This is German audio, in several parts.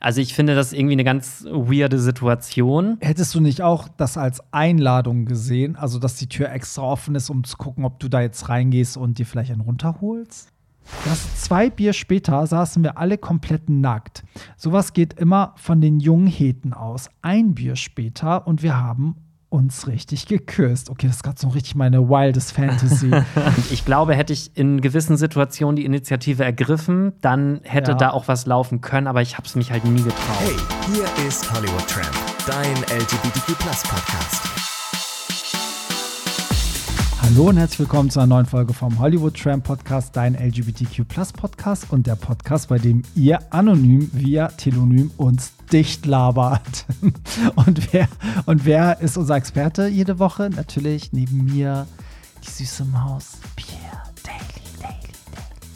Also ich finde das irgendwie eine ganz weirde Situation. Hättest du nicht auch das als Einladung gesehen? Also, dass die Tür extra offen ist, um zu gucken, ob du da jetzt reingehst und dir vielleicht einen runterholst? Das zwei Bier später saßen wir alle komplett nackt. Sowas geht immer von den jungen Heten aus. Ein Bier später und wir haben uns richtig geküsst. Okay, das ist gerade so richtig meine wildest Fantasy. ich glaube, hätte ich in gewissen Situationen die Initiative ergriffen, dann hätte Ja. da auch was laufen können, aber ich habe es mich halt nie getraut. Hey, hier ist Hollywood Tramp, dein LGBTQ Podcast. Hallo und herzlich willkommen zu einer neuen Folge vom Hollywood Tram Podcast, dein LGBTQ Podcast und der Podcast, bei dem ihr anonym via Telonym uns dicht labert. Und wer, und wer ist unser Experte jede Woche? Natürlich neben mir die süße Maus Pierre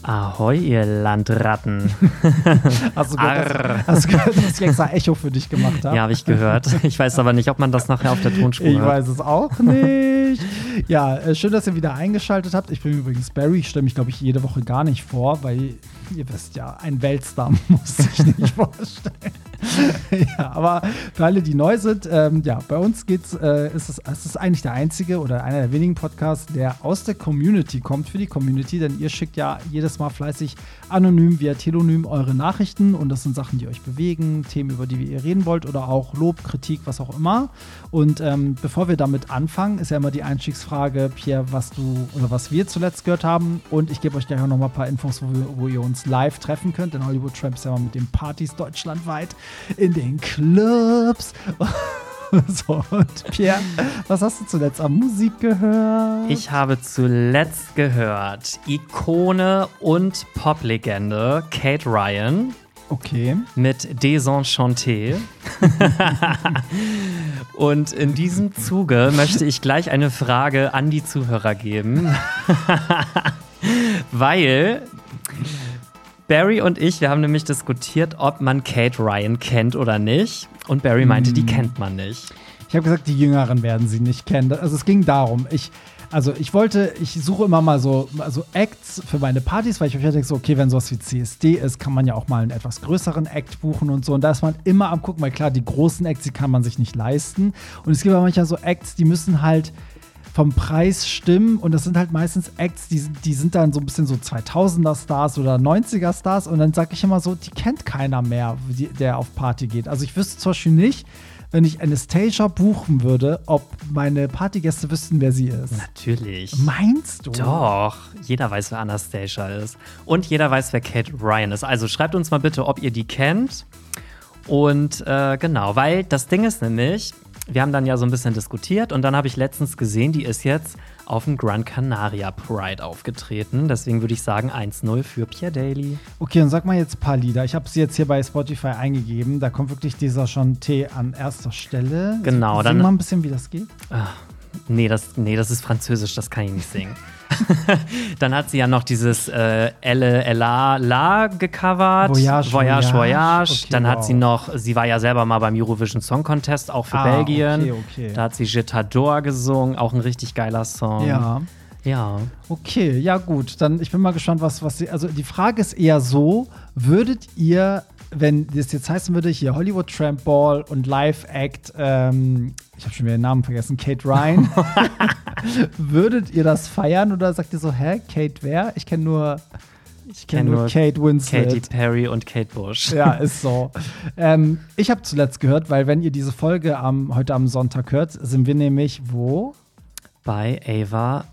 Ahoi, ihr Landratten. Hast du gehört, dass, hast du gehört, dass ich extra Echo für dich gemacht habe? ja, habe ich gehört. Ich weiß aber nicht, ob man das nachher auf der Tonspur Ich hört. weiß es auch nicht. ja, äh, schön, dass ihr wieder eingeschaltet habt. Ich bin übrigens Barry. Ich stelle mich, glaube ich, jede Woche gar nicht vor, weil ihr wisst ja, ein Weltstar muss sich nicht vorstellen. ja, aber für alle, die neu sind, ähm, ja, bei uns geht's, äh, ist es, es ist eigentlich der einzige oder einer der wenigen Podcasts, der aus der Community kommt, für die Community, denn ihr schickt ja jedes Mal fleißig anonym via Telonym eure Nachrichten und das sind Sachen, die euch bewegen, Themen, über die ihr reden wollt oder auch Lob, Kritik, was auch immer. Und ähm, bevor wir damit anfangen, ist ja immer die Einstiegsfrage, Pierre, was du oder was wir zuletzt gehört haben. Und ich gebe euch gleich auch noch mal ein paar Infos, wo, wir, wo ihr uns live treffen könnt. Denn Hollywood Tramp ist ja mal mit den Partys deutschlandweit in den Clubs. so, und Pierre, was hast du zuletzt an Musik gehört? Ich habe zuletzt gehört Ikone und Poplegende Kate Ryan Okay. mit Desenchanté. Und in diesem Zuge möchte ich gleich eine Frage an die Zuhörer geben. Weil Barry und ich, wir haben nämlich diskutiert, ob man Kate Ryan kennt oder nicht. Und Barry meinte, die kennt man nicht. Ich habe gesagt, die Jüngeren werden sie nicht kennen. Also es ging darum, ich, also ich wollte, ich suche immer mal so also Acts für meine Partys, weil ich mir denke so, okay, wenn sowas wie CSD ist, kann man ja auch mal einen etwas größeren Act buchen und so. Und da ist man immer am gucken, weil klar, die großen Acts, die kann man sich nicht leisten. Und es gibt aber manchmal so Acts, die müssen halt vom Preis stimmen und das sind halt meistens Acts, die, sind- die sind dann so ein bisschen so 2000er Stars oder 90er Stars und dann sage ich immer so, die kennt keiner mehr, die, der auf Party geht. Also ich wüsste zum Beispiel nicht, wenn ich Anastasia buchen würde, ob meine Partygäste wüssten, wer sie ist. Natürlich. Meinst du? Doch, jeder weiß, wer Anastasia ist. Und jeder weiß, wer Kate Ryan ist. Also schreibt uns mal bitte, ob ihr die kennt. Und äh, genau, weil das Ding ist nämlich, wir haben dann ja so ein bisschen diskutiert und dann habe ich letztens gesehen, die ist jetzt auf dem Gran Canaria Pride aufgetreten. Deswegen würde ich sagen 1-0 für Pierre Daly. Okay, dann sag mal jetzt ein paar Lieder. Ich habe sie jetzt hier bei Spotify eingegeben. Da kommt wirklich dieser Chanté an erster Stelle. Genau, Sing dann- mal ein bisschen, wie das geht. Nee das, nee, das ist Französisch, das kann ich nicht singen. Dann hat sie ja noch dieses äh, Elle, Ella, La gecovert. Voyage, Voyage. Voyage. Okay, Dann hat wow. sie noch, sie war ja selber mal beim Eurovision Song Contest, auch für Ah, Belgien. okay, okay. Da hat sie Je t'adore gesungen, auch ein richtig geiler Song. Ja. Ja. Okay, ja gut. Dann ich bin mal gespannt, was, was sie. Also die Frage ist eher so: Würdet ihr, wenn das jetzt heißen würde, hier Hollywood Tramp Ball und Live Act, ähm, ich habe schon wieder den Namen vergessen, Kate Ryan, würdet ihr das feiern oder sagt ihr so, hä, Kate wer? Ich kenne nur, ich kenne kenn nur nur Kate Winslet. Katy Perry und Kate Bush. Ja, ist so. ähm, ich habe zuletzt gehört, weil wenn ihr diese Folge am, heute am Sonntag hört, sind wir nämlich wo? Bei Ava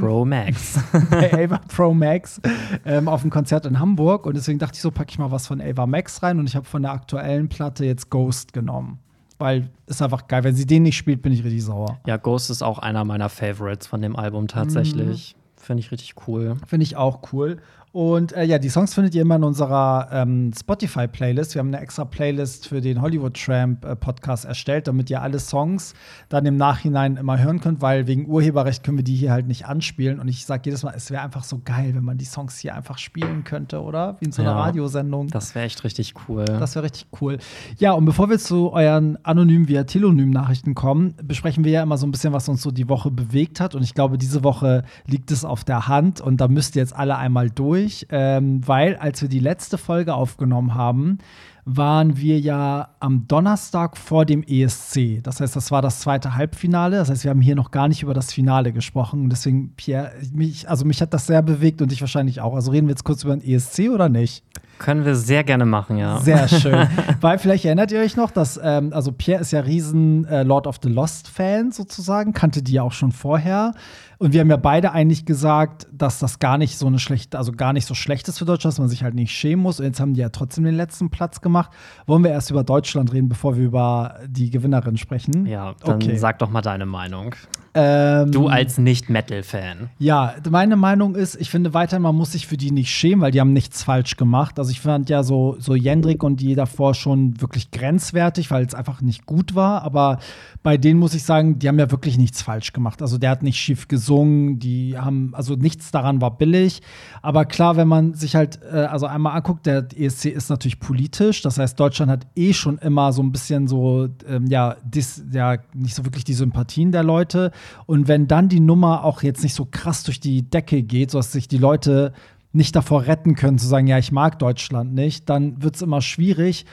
Pro Max. bei Ava Pro Max ähm, auf dem Konzert in Hamburg und deswegen dachte ich so, packe ich mal was von Ava Max rein und ich habe von der aktuellen Platte jetzt Ghost genommen. Weil ist einfach geil. Wenn sie den nicht spielt, bin ich richtig sauer. ja, Ghost ist auch einer meiner Favorites von dem Album tatsächlich. Mhm. Finde ich richtig cool. Finde ich auch cool. Und äh, ja, die Songs findet ihr immer in unserer ähm, Spotify-Playlist. Wir haben eine extra Playlist für den Hollywood Tramp äh, Podcast erstellt, damit ihr alle Songs dann im Nachhinein immer hören könnt, weil wegen Urheberrecht können wir die hier halt nicht anspielen. Und ich sage jedes Mal, es wäre einfach so geil, wenn man die Songs hier einfach spielen könnte, oder? Wie in so einer Ja. Radiosendung. Das wäre echt richtig cool. Das wäre richtig cool. Ja, und bevor wir zu euren anonymen via Telonym-Nachrichten kommen, besprechen wir ja immer so ein bisschen, was uns so die Woche bewegt hat. Und ich glaube, diese Woche liegt es auf der Hand und da müsst ihr jetzt alle einmal durch, ähm, weil als wir die letzte Folge aufgenommen haben, waren wir ja am Donnerstag vor dem ESC. Das heißt, das war das zweite Halbfinale. Das heißt, wir haben hier noch gar nicht über das Finale gesprochen. Und deswegen, Pierre, mich, also mich hat das sehr bewegt und dich wahrscheinlich auch. Also reden wir jetzt kurz über den ESC oder nicht? Können wir sehr gerne machen, ja. Sehr schön. Weil vielleicht erinnert ihr euch noch, dass, ähm, also Pierre ist ja riesen äh, Lord of the Lost-Fan sozusagen, kannte die ja auch schon vorher. Und wir haben ja beide eigentlich gesagt, dass das gar nicht so eine schlechte, also gar nicht so schlecht ist für Deutschland, dass man sich halt nicht schämen muss. Und jetzt haben die ja trotzdem den letzten Platz gemacht. Wollen wir erst über Deutschland reden, bevor wir über die Gewinnerin sprechen? Ja, dann Okay. sag doch mal deine Meinung. Ähm, Du als Nicht-Metal-Fan. Ja, meine Meinung ist, ich finde weiterhin, man muss sich für die nicht schämen, weil die haben nichts falsch gemacht. Also ich fand ja so, so Jendrik und die davor schon wirklich grenzwertig, weil es einfach nicht gut war. Aber bei denen muss ich sagen, die haben ja wirklich nichts falsch gemacht. Also der hat nicht schief gesungen, die haben, also nichts daran war billig. Aber klar, wenn man sich halt, äh, also einmal anguckt, der ESC ist natürlich politisch. Das heißt, Deutschland hat eh schon immer so ein bisschen so, ähm, ja, dis, ja, nicht so wirklich die Sympathien der Leute. Und wenn dann die Nummer auch jetzt nicht so krass durch die Decke geht, sodass sich die Leute nicht davor retten können, zu sagen, ja, ich mag Deutschland nicht, dann wird es immer schwierig.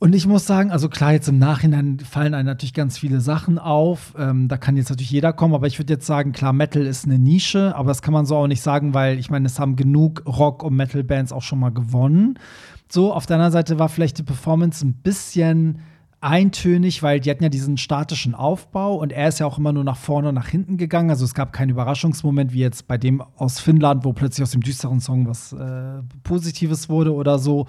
Und ich muss sagen, also klar, jetzt im Nachhinein fallen einem natürlich ganz viele Sachen auf. Ähm, da kann jetzt natürlich jeder kommen, aber ich würde jetzt sagen, klar, Metal ist eine Nische, aber das kann man so auch nicht sagen, weil ich meine, es haben genug Rock- und Metal-Bands auch schon mal gewonnen. So, auf der anderen Seite war vielleicht die Performance ein bisschen eintönig, weil die hatten ja diesen statischen Aufbau und er ist ja auch immer nur nach vorne und nach hinten gegangen. Also es gab keinen Überraschungsmoment wie jetzt bei dem aus Finnland, wo plötzlich aus dem düsteren Song was äh, Positives wurde oder so.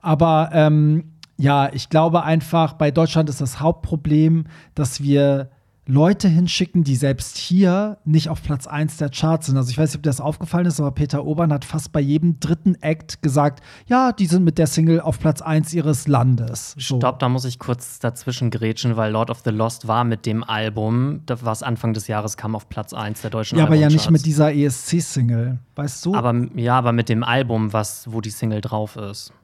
Aber ähm, ja, ich glaube einfach, bei Deutschland ist das Hauptproblem, dass wir Leute hinschicken, die selbst hier nicht auf Platz 1 der Charts sind. Also ich weiß nicht, ob dir das aufgefallen ist, aber Peter Obern hat fast bei jedem dritten Act gesagt, ja, die sind mit der Single auf Platz 1 ihres Landes. So. Stopp, da muss ich kurz dazwischen grätschen, weil Lord of the Lost war mit dem Album, was Anfang des Jahres kam, auf Platz 1 der deutschen Ja, aber ja nicht mit dieser ESC-Single, weißt du? Aber ja, aber mit dem Album, was, wo die Single drauf ist.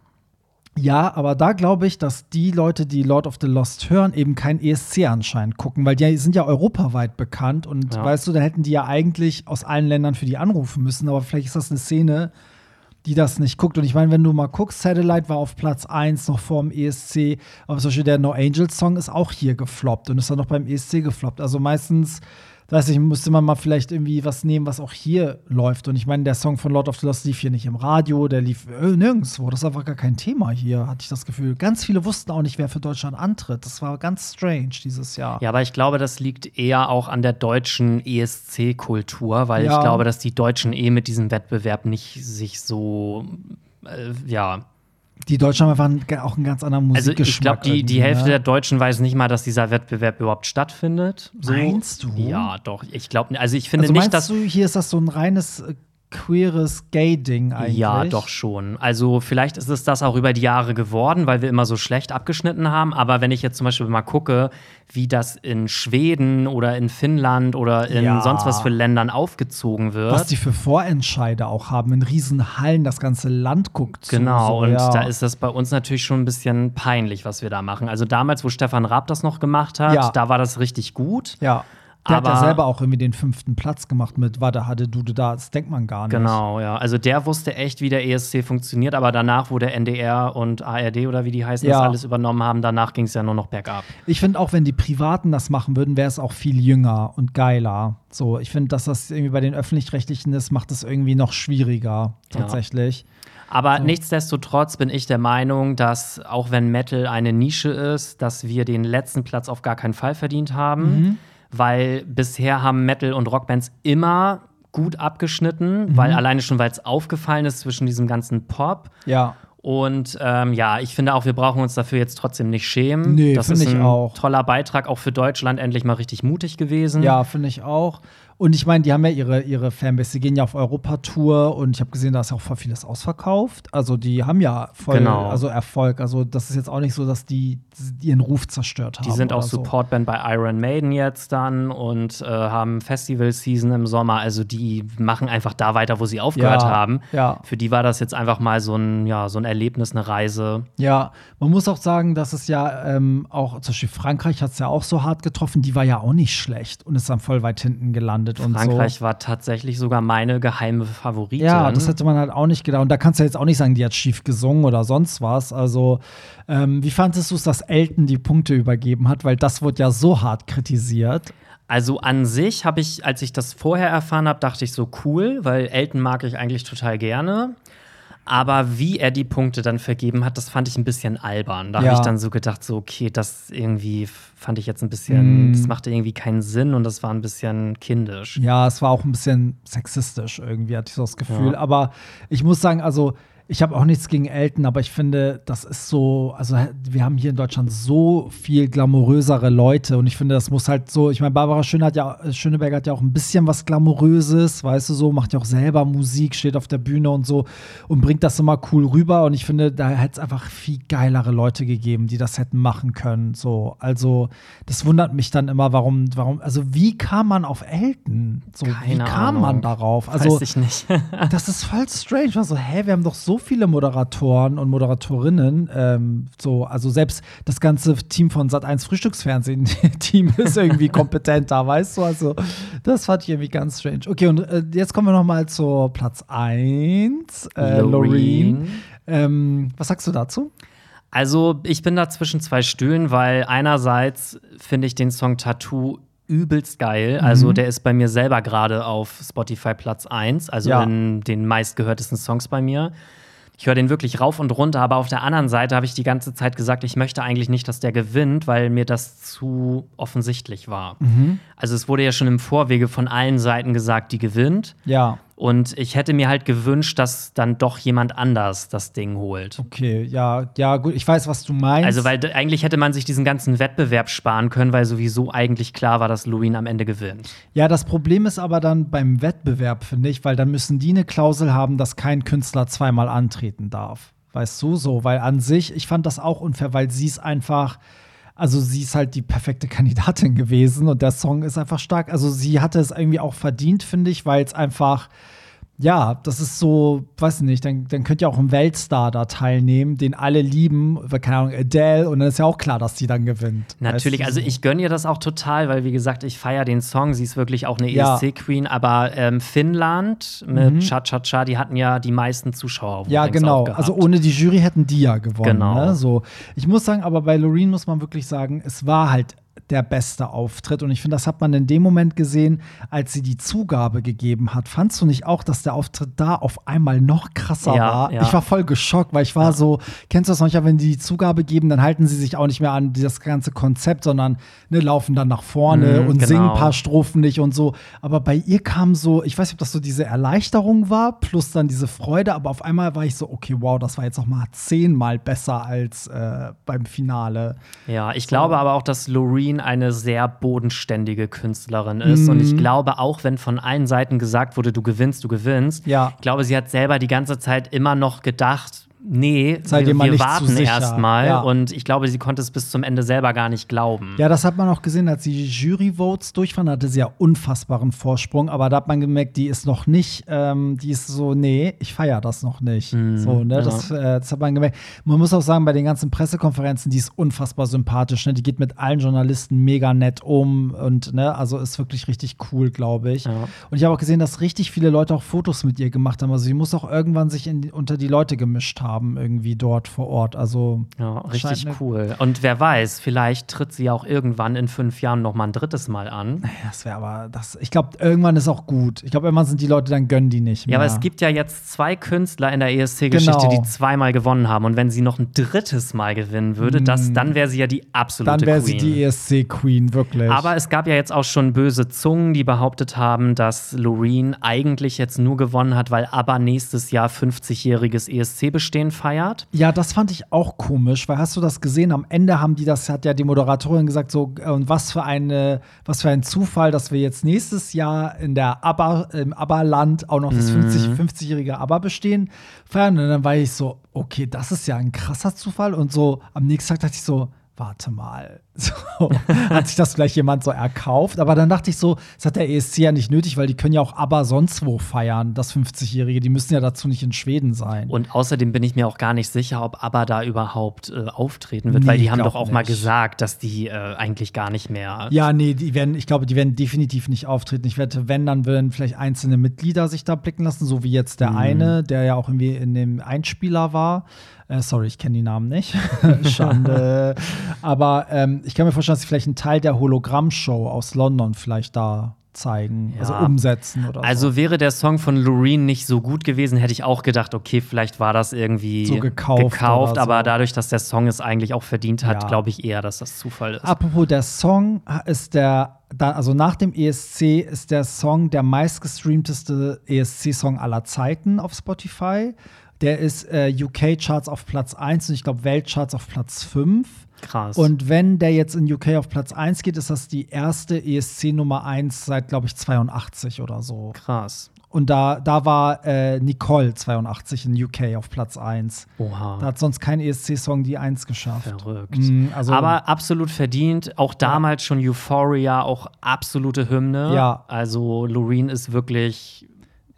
Ja, aber da glaube ich, dass die Leute, die Lord of the Lost hören, eben kein ESC anscheinend gucken, weil die sind ja europaweit bekannt und Ja. weißt du, da hätten die ja eigentlich aus allen Ländern für die anrufen müssen, aber vielleicht ist das eine Szene, die das nicht guckt. Und ich meine, wenn du mal guckst, Satellite war auf Platz 1 noch vor dem ESC, aber zum Beispiel der No Angels Song ist auch hier gefloppt und ist dann noch beim ESC gefloppt. Also meistens, weiß ich, müsste man mal vielleicht irgendwie was nehmen, was auch hier läuft. Und ich meine, der Song von Lord of the Lost lief hier nicht im Radio, der lief äh, nirgendwo. Das ist einfach gar kein Thema hier, hatte ich das Gefühl. Ganz viele wussten auch nicht, wer für Deutschland antritt. Das war ganz strange dieses Jahr. Ja, aber ich glaube, das liegt eher auch an der deutschen ESC-Kultur, weil Ja. ich glaube, dass die Deutschen eh mit diesem Wettbewerb nicht sich so, äh, ja. Die Deutschen haben einfach auch einen ganz anderen Also Musikgeschmack. ich glaube, die, die Hälfte ne? der Deutschen weiß nicht mal, dass dieser Wettbewerb überhaupt stattfindet. So. Meinst du? Ja, doch. Ich glaube, also ich finde Also nicht, dass du, hier ist das so ein reines äh, queeres Gay-Ding eigentlich? Ja, doch schon. Also vielleicht ist es das auch über die Jahre geworden, weil wir immer so schlecht abgeschnitten haben. Aber wenn ich jetzt zum Beispiel mal gucke, wie das in Schweden oder in Finnland oder in Ja. sonst was für Ländern aufgezogen wird. Was die für Vorentscheide auch haben, in riesen Hallen das ganze Land guckt. zu, Genau, so, und ja. da ist das bei uns natürlich schon ein bisschen peinlich, was wir da machen. Also damals, wo Stefan Raab das noch gemacht hat, Ja. da war das richtig gut. Ja. Der hat ja Aber- selber auch irgendwie den fünften Platz gemacht mit Wada Hade Dude da. Das denkt man gar nicht. Genau, ja. Also der wusste echt, wie der ESC funktioniert, aber danach, wo der NDR und ARD oder wie die heißen, Ja. das alles übernommen haben, danach ging es ja nur noch bergab. Ich finde auch, wenn die Privaten das machen würden, wäre es auch viel jünger und geiler. So, ich finde, dass das irgendwie bei den Öffentlich-Rechtlichen ist, macht es irgendwie noch schwieriger, Ja. tatsächlich. Aber nichtsdestotrotz bin ich der Meinung, dass auch wenn Metal eine Nische ist, dass wir den letzten Platz auf gar keinen Fall verdient haben, weil bisher haben Metal und Rockbands immer gut abgeschnitten, weil alleine schon, weil es aufgefallen ist zwischen diesem ganzen Pop. Ja. Und ähm, ja, ich finde auch, wir brauchen uns dafür jetzt trotzdem nicht schämen. Nee, das finde ist ich ein auch. toller Beitrag auch für Deutschland, endlich mal richtig mutig gewesen. Ja, finde ich auch. Und ich meine, die haben ja ihre, ihre Fanbase, die gehen ja auf Europatour und ich habe gesehen, da ist ja auch voll vieles ausverkauft. Also die haben ja voll Genau. also Erfolg. Also das ist jetzt auch nicht so, dass die ihren Ruf zerstört haben. Die sind auch oder so. Supportband bei Iron Maiden jetzt dann und äh, haben Festival-Season im Sommer. Also die machen einfach da weiter, wo sie aufgehört Ja, haben. ja. Für die war das jetzt einfach mal so ein, ja, so ein Erlebnis, eine Reise. Ja, man muss auch sagen, dass es ja ähm, auch, zum Beispiel Frankreich hat es ja auch so hart getroffen, die war ja auch nicht schlecht und ist dann voll weit hinten gelandet. Gelandet und so. Frankreich war tatsächlich sogar meine geheime Favoritin. Ja, das hätte man halt auch nicht gedacht. Und da kannst du jetzt auch nicht sagen, die hat schief gesungen oder sonst was. Also, ähm, wie fandest du es, dass Elton die Punkte übergeben hat? Weil das wurde ja so hart kritisiert. Also an sich habe ich, als ich das vorher erfahren habe, dachte ich so cool, weil Elton mag ich eigentlich total gerne. Aber wie er die Punkte dann vergeben hat, das fand ich ein bisschen albern. Da Ja. habe ich dann so gedacht, so, okay, das irgendwie fand ich jetzt ein bisschen, Mm. das machte irgendwie keinen Sinn und das war ein bisschen kindisch. Ja, es war auch ein bisschen sexistisch irgendwie, hatte ich so das Gefühl. Ja. Aber ich muss sagen, also ich habe auch nichts gegen Elton, aber ich finde, das ist so, also wir haben hier in Deutschland so viel glamourösere Leute und ich finde, das muss halt so, ich meine, Barbara Schöne hat ja, Schöneberger hat ja auch ein bisschen was Glamouröses, weißt du so, macht ja auch selber Musik, steht auf der Bühne und so und bringt das immer cool rüber und ich finde, da hätte es einfach viel geilere Leute gegeben, die das hätten machen können, so. Also, das wundert mich dann immer, warum, warum, also wie kam man auf Elton? So, wie Keine kam Ahnung. man darauf? Also, Weiß ich nicht. das ist voll strange. War so, hä, wir haben doch so viele Moderatoren und Moderatorinnen. Ähm, so, also selbst das ganze Team von Sat1 Frühstücksfernsehen-Team ist irgendwie kompetenter, weißt du? Also, das fand ich irgendwie ganz strange. Okay, und äh, jetzt kommen wir noch mal zu Platz 1. Äh, Loreen. Loreen. Ähm, was sagst du dazu? Also, ich bin da zwischen zwei Stühlen, weil einerseits finde ich den Song Tattoo übelst geil. Mhm. Also, der ist bei mir selber gerade auf Spotify Platz 1, also Ja. in den meistgehörtesten Songs bei mir. Ich höre den wirklich rauf und runter, aber auf der anderen Seite habe ich die ganze Zeit gesagt, ich möchte eigentlich nicht, dass der gewinnt, weil mir das zu offensichtlich war. Mhm. Also es wurde ja schon im Vorwege von allen Seiten gesagt, die gewinnt. Ja. Und ich hätte mir halt gewünscht, dass dann doch jemand anders das Ding holt. Okay, ja, ja, gut, ich weiß, was du meinst. Also, weil eigentlich hätte man sich diesen ganzen Wettbewerb sparen können, weil sowieso eigentlich klar war, dass Loreen am Ende gewinnt. Ja, das Problem ist aber dann beim Wettbewerb, finde ich, weil dann müssen die eine Klausel haben, dass kein Künstler zweimal antreten darf. Weißt du, so, weil an sich, ich fand das auch unfair, weil sie ist einfach, also sie ist halt die perfekte Kandidatin gewesen und der Song ist einfach stark. Also sie hatte es irgendwie auch verdient, finde ich, weil es einfach, ja, das ist so, weiß nicht, dann, dann könnte ja auch ein Weltstar da teilnehmen, den alle lieben, keine Ahnung, Adele, und dann ist ja auch klar, dass die dann gewinnt. Natürlich, Weißt du, also so. ich gönne ihr das auch total, weil wie gesagt, ich feiere den Song. Sie ist wirklich auch eine Ja. ESC-Queen, aber ähm, Finnland mit Cha Cha Cha, die hatten ja die meisten Zuschauer. Ja, genau. Also ohne die Jury hätten die ja gewonnen. Genau. Ne? So. Ich muss sagen, aber bei Loreen muss man wirklich sagen, es war halt der beste Auftritt. Und ich finde, das hat man in dem Moment gesehen, als sie die Zugabe gegeben hat. Fandst du nicht auch, dass der Auftritt da auf einmal noch krasser Ja, war? ja. Ich war voll geschockt, weil ich war so, kennst du das manchmal, wenn die die Zugabe geben, dann halten sie sich auch nicht mehr an das ganze Konzept, sondern ne, laufen dann nach vorne Mhm, und genau. singen ein paar Strophen nicht und so. Aber bei ihr kam so, ich weiß nicht, ob das so diese Erleichterung war, plus dann diese Freude, aber auf einmal war ich so, okay, wow, das war jetzt noch mal zehnmal besser als äh, beim Finale. Ja, ich glaube aber auch, dass Loreen eine sehr bodenständige Künstlerin ist. Und Mhm. ich glaube auch, wenn von allen Seiten gesagt wurde, du gewinnst, du gewinnst. Ja. Ich glaube, sie hat selber die ganze Zeit immer noch gedacht, nee, Seid wir, wir warten erstmal. Ja. Und ich glaube, sie konnte es bis zum Ende selber gar nicht glauben. Ja, das hat man auch gesehen, als die Jury-Votes durchfahren, hatte sie ja unfassbaren Vorsprung, aber da hat man gemerkt, die ist noch nicht, ähm, die ist so, nee, ich feiere das noch nicht. so, ne, ja. das, äh, das hat man gemerkt. Man muss auch sagen, bei den ganzen Pressekonferenzen, die ist unfassbar sympathisch, ne? die geht mit allen Journalisten mega nett um und, ne, also ist wirklich richtig cool, glaube ich. Ja. Und ich habe auch gesehen, dass richtig viele Leute auch Fotos mit ihr gemacht haben. Also sie muss auch irgendwann sich in, unter die Leute gemischt haben, irgendwie dort vor Ort. Also Ja, richtig cool. Und wer weiß, vielleicht tritt sie auch irgendwann in fünf Jahren noch mal ein drittes Mal an. Das wäre aber, das, ich glaube, irgendwann ist auch gut. Ich glaube, irgendwann sind die Leute, dann gönnen die nicht mehr. Ja, aber es gibt ja jetzt zwei Künstler in der ESC-Geschichte, Genau. die zweimal gewonnen haben. Und wenn sie noch ein drittes Mal gewinnen würde, das, dann wäre sie ja die absolute Mm. Dann wäre sie Queen. die ESC-Queen, wirklich. Aber es gab ja jetzt auch schon böse Zungen, die behauptet haben, dass Loreen eigentlich jetzt nur gewonnen hat, weil ABBA nächstes Jahr 50-jähriges ESC-Bestehen feiert. ja, das fand ich auch komisch, weil hast du das gesehen? Am Ende haben die das, hat ja die Moderatorin gesagt, so, äh, und was für eine, was für ein Zufall, dass wir jetzt nächstes Jahr in der ABBA, im ABBA-Land auch noch das 50, 50-jährige ABBA-Bestehen feiern. Und dann war ich so, okay, das ist ja ein krasser Zufall. Und so am nächsten Tag dachte ich so, warte mal, so, hat sich das vielleicht jemand so erkauft? Aber dann dachte ich so, das hat der ESC ja nicht nötig, weil die können ja auch aber sonst wo feiern, das 50-Jährige. Die müssen ja dazu nicht in Schweden sein. Und außerdem bin ich mir auch gar nicht sicher, ob ABBA da überhaupt äh, auftreten wird, Nee, weil die haben doch auch mal nicht. gesagt, dass die äh, eigentlich gar nicht mehr. Ja, nee, die werden, ich glaube, die werden definitiv nicht auftreten. Ich wette, wenn, dann würden vielleicht einzelne Mitglieder sich da blicken lassen, so wie jetzt der eine, der ja auch irgendwie in dem Einspieler war. Äh, sorry, ich kenne die Namen nicht. Schande. Aber ähm, ich kann mir vorstellen, dass sie vielleicht einen Teil der Hologrammshow aus London vielleicht da zeigen, Ja. also umsetzen oder Also so. wäre der Song von Loreen nicht so gut gewesen, hätte ich auch gedacht, okay, vielleicht war das irgendwie So gekauft oder so. aber dadurch, dass der Song es eigentlich auch verdient hat, Ja. glaube ich eher, dass das Zufall ist. Apropos der Song ist der, also nach dem ESC ist der Song der meistgestreamteste ESC-Song aller Zeiten auf Spotify. Der ist äh, UK-Charts auf Platz 1 und ich glaube Weltcharts auf Platz 5. Krass. Und wenn der jetzt in UK auf Platz 1 geht, ist das die erste ESC Nummer 1 seit, glaube ich, 82 oder so. krass. Und da, da war äh, Nicole 82 in UK auf Platz 1. Oha. Da hat sonst kein ESC-Song die 1 geschafft. Verrückt. Mm, also- Aber absolut verdient. Auch damals schon Euphoria, auch absolute Hymne. Ja. Also Loreen ist wirklich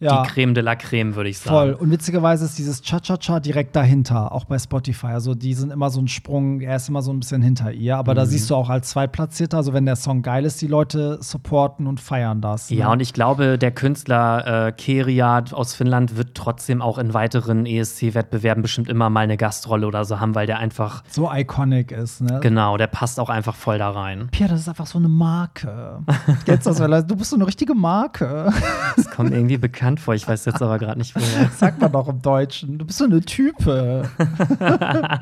Ja. die Creme de la Creme, würde ich sagen. Voll. Und witzigerweise ist dieses Cha-Cha-Cha direkt dahinter, auch bei Spotify. Also die sind immer so ein Sprung, er ist immer so ein bisschen hinter ihr. Aber Mhm. da siehst du auch als Zweitplatzierter, also wenn der Song geil ist, die Leute supporten und feiern das. Ja, ne? und ich glaube, der Künstler äh, Keria aus Finnland wird trotzdem auch in weiteren ESC-Wettbewerben bestimmt immer mal eine Gastrolle oder so haben, weil der einfach, so iconic ist, ne? genau, der passt auch einfach voll da rein. Pia, das ist einfach so eine Marke. Das? Weil Du bist so eine richtige Marke. Das kommt irgendwie bekannt vor, ich weiß jetzt aber gerade nicht woher. Sagt man doch im Deutschen. Du bist so eine Type.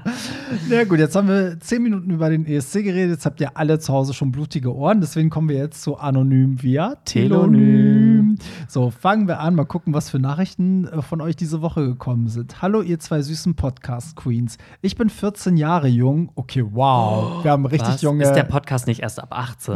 Na gut, jetzt haben wir zehn Minuten über den ESC geredet. Jetzt habt ihr alle zu Hause schon blutige Ohren. Deswegen kommen wir jetzt zu Anonym via Telonym. So, fangen wir an. Mal gucken, was für Nachrichten äh, von euch diese Woche gekommen sind. Hallo, ihr zwei süßen Podcast-Queens. Ich bin 14 Jahre jung. Okay, wow. Wir haben richtig Was? junge. Ist der Podcast nicht erst ab 18?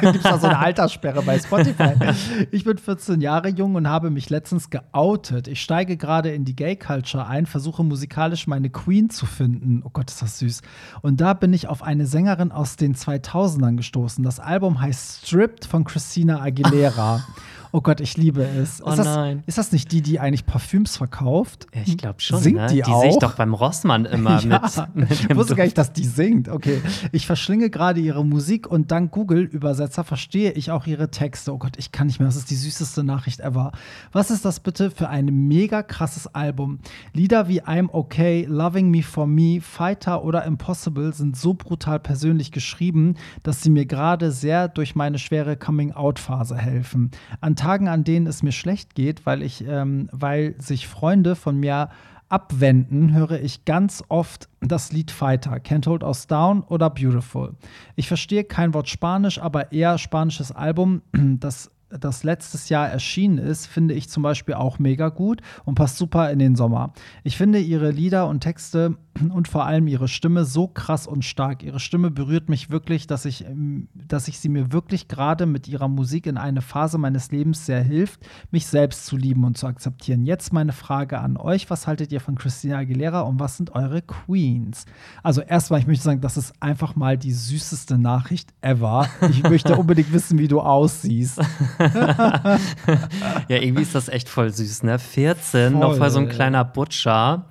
Gibt es da so eine Alterssperre bei Spotify? Ich bin 14 Jahre jung und habe mich letztens geoutet. Ich steige gerade in die Gay-Culture ein, versuche musikalisch meine Queen zu finden. Oh Gott, ist das süß. Und da bin ich auf eine Sängerin aus den 2000ern gestoßen. Das Album heißt Stripped von Christina Aguilera. Oh Gott, ich liebe es. Oh ist, das, nein. ist das nicht die, die eigentlich Parfüms verkauft? Ja, ich glaube schon. Singt ne? die die sehe ich auch? doch beim Rossmann immer Ja, mit, mit ich wusste gar nicht, dass die singt. Okay. Ich verschlinge gerade ihre Musik und dank Google-Übersetzer verstehe ich auch ihre Texte. Oh Gott, ich kann nicht mehr. Das ist die süßeste Nachricht ever. Was ist das bitte für ein mega krasses Album? Lieder wie I'm Okay, Loving Me For Me, Fighter oder Impossible sind so brutal persönlich geschrieben, dass sie mir gerade sehr durch meine schwere Coming-out-Phase helfen. An Tagen, an denen es mir schlecht geht, weil ich, ähm, weil sich Freunde von mir abwenden, höre ich ganz oft das Lied Fighter, Can't Hold Us Down oder Beautiful. Ich verstehe kein Wort Spanisch, aber eher spanisches Album, das das letztes Jahr erschienen ist, finde ich zum Beispiel auch mega gut und passt super in den Sommer. Ich finde ihre Lieder und Texte und vor allem ihre Stimme so krass und stark. Ihre Stimme berührt mich wirklich, dass ich, ähm, dass ich sie mir wirklich gerade mit ihrer Musik in eine Phase meines Lebens sehr hilft, mich selbst zu lieben und zu akzeptieren. Jetzt meine Frage an euch: Was haltet ihr von Christina Aguilera und was sind eure Queens? Also, erstmal, ich möchte sagen, das ist einfach mal die süßeste Nachricht ever. Ich möchte unbedingt wissen, wie du aussiehst. Ja, irgendwie ist das echt voll süß, ne? 14, Voll. noch mal so ein kleiner Butcher.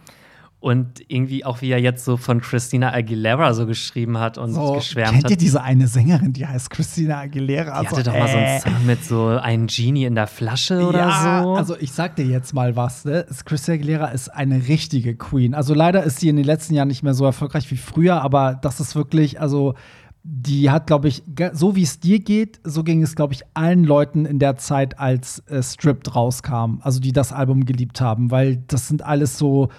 Und irgendwie auch, wie er jetzt so von Christina Aguilera so geschrieben hat und So, geschwärmt kennt ihr hat. diese eine Sängerin, die heißt Christina Aguilera? Die hatte doch mal so äh, einen Song mit so einem Genie in der Flasche oder ja, so. Also ich sag dir jetzt mal was, ne? Christina Aguilera ist eine richtige Queen. Also leider ist sie in den letzten Jahren nicht mehr so erfolgreich wie früher, aber das ist wirklich, also die hat, glaube ich, so wie es dir geht, so ging es, glaube ich, allen Leuten in der Zeit, als äh, Stripped rauskam, also die das Album geliebt haben, weil das sind alles so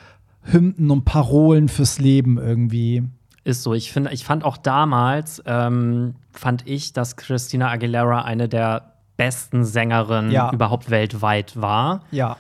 Hymnen und Parolen fürs Leben irgendwie. Ist so. Ich finde, ich fand auch damals, ähm, fand ich, dass Christina Aguilera eine der besten Sängerinnen Ja. überhaupt weltweit war. Ja.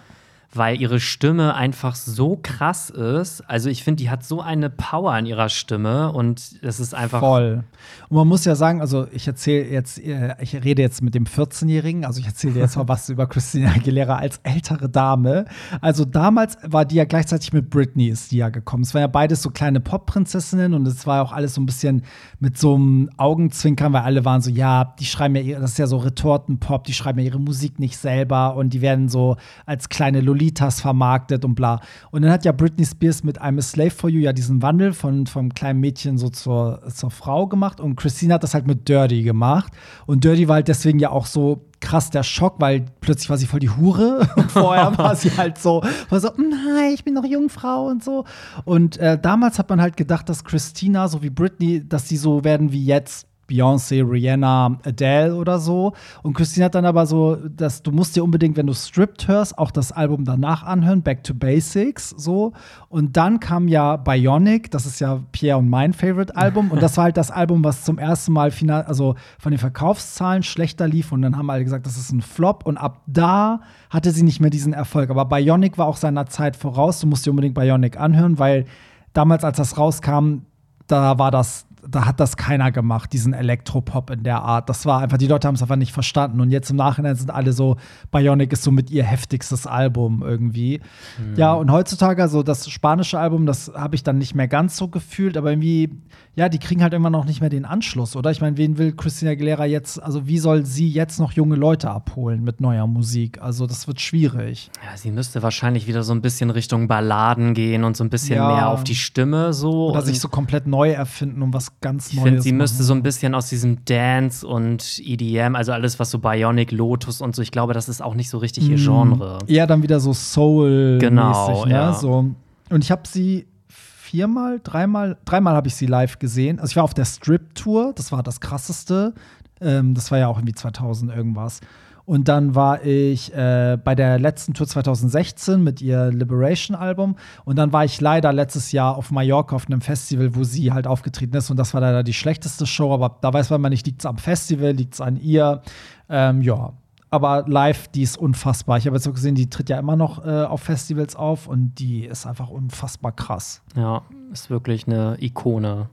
Weil ihre Stimme einfach so krass ist. Also ich finde, die hat so eine Power in ihrer Stimme und es ist einfach. Voll. Und man muss ja sagen, also ich erzähle jetzt, äh, ich rede jetzt mit dem 14-Jährigen, also ich erzähle jetzt mal was über Christina Aguilera als ältere Dame. Also damals war die ja gleichzeitig mit Britney ist die ja gekommen. Es waren ja beides so kleine Pop-Prinzessinnen und es war auch alles so ein bisschen mit so einem Augenzwinkern, weil alle waren so, ja, die schreiben ja, das ist ja so Retortenpop, die schreiben ja ihre Musik nicht selber und die werden so als kleine Lolitas vermarktet und bla. Und dann hat ja Britney Spears mit I'm a Slave for You ja diesen Wandel von vom kleinen Mädchen so zur, zur Frau gemacht und Christina hat das halt mit Dirty gemacht. Und Dirty war halt deswegen ja auch so krass der Schock, weil plötzlich war sie voll die Hure und vorher war sie halt so, war so, nein, ich bin noch Jungfrau und so. Und äh, damals hat man halt gedacht, dass Christina, so wie Britney, dass sie so werden wie jetzt Beyoncé, Rihanna, Adele oder so. Und Christine hat dann aber so, dass du musst dir unbedingt, wenn du Stripped hörst, auch das Album danach anhören, Back to Basics, so. Und dann kam ja Bionic, das ist ja Pierre und mein Favorite-Album. und das war halt das Album, was zum ersten Mal final, also von den Verkaufszahlen schlechter lief. Und dann haben alle gesagt, das ist ein Flop. Und ab da hatte sie nicht mehr diesen Erfolg. Aber Bionic war auch seiner Zeit voraus. Du musst dir unbedingt Bionic anhören, weil damals, als das rauskam, da war das da hat das keiner gemacht, diesen Elektropop in der Art. Das war einfach, die Leute haben es einfach nicht verstanden. Und jetzt im Nachhinein sind alle so, Bionic ist so mit ihr heftigstes Album irgendwie. Mhm. Ja, und heutzutage, also das spanische Album, das habe ich dann nicht mehr ganz so gefühlt, aber irgendwie, ja, die kriegen halt immer noch nicht mehr den Anschluss, oder? Ich meine, wen will Christina Aguilera jetzt, also wie soll sie jetzt noch junge Leute abholen mit neuer Musik? Also das wird schwierig. Ja, sie müsste wahrscheinlich wieder so ein bisschen Richtung Balladen gehen und so ein bisschen ja. mehr auf die Stimme so. Oder sich so komplett neu erfinden, um was ganz ich finde, sie machen. müsste so ein bisschen aus diesem Dance und EDM, also alles, was so Bionic, Lotus und so, ich glaube, das ist auch nicht so richtig ihr mm, Genre. Eher dann wieder so Soul. Genau. Ne? Ja. So. Und ich habe sie viermal, dreimal, dreimal habe ich sie live gesehen. Also ich war auf der Strip-Tour, das war das krasseste. Ähm, das war ja auch irgendwie 2000 irgendwas. Und dann war ich äh, bei der letzten Tour 2016 mit ihr Liberation-Album. Und dann war ich leider letztes Jahr auf Mallorca auf einem Festival, wo sie halt aufgetreten ist. Und das war leider die schlechteste Show. Aber da weiß man nicht, liegt es am Festival, liegt es an ihr. Ähm, ja, aber live, die ist unfassbar. Ich habe jetzt auch gesehen, die tritt ja immer noch äh, auf Festivals auf und die ist einfach unfassbar krass. Ja, ist wirklich eine Ikone.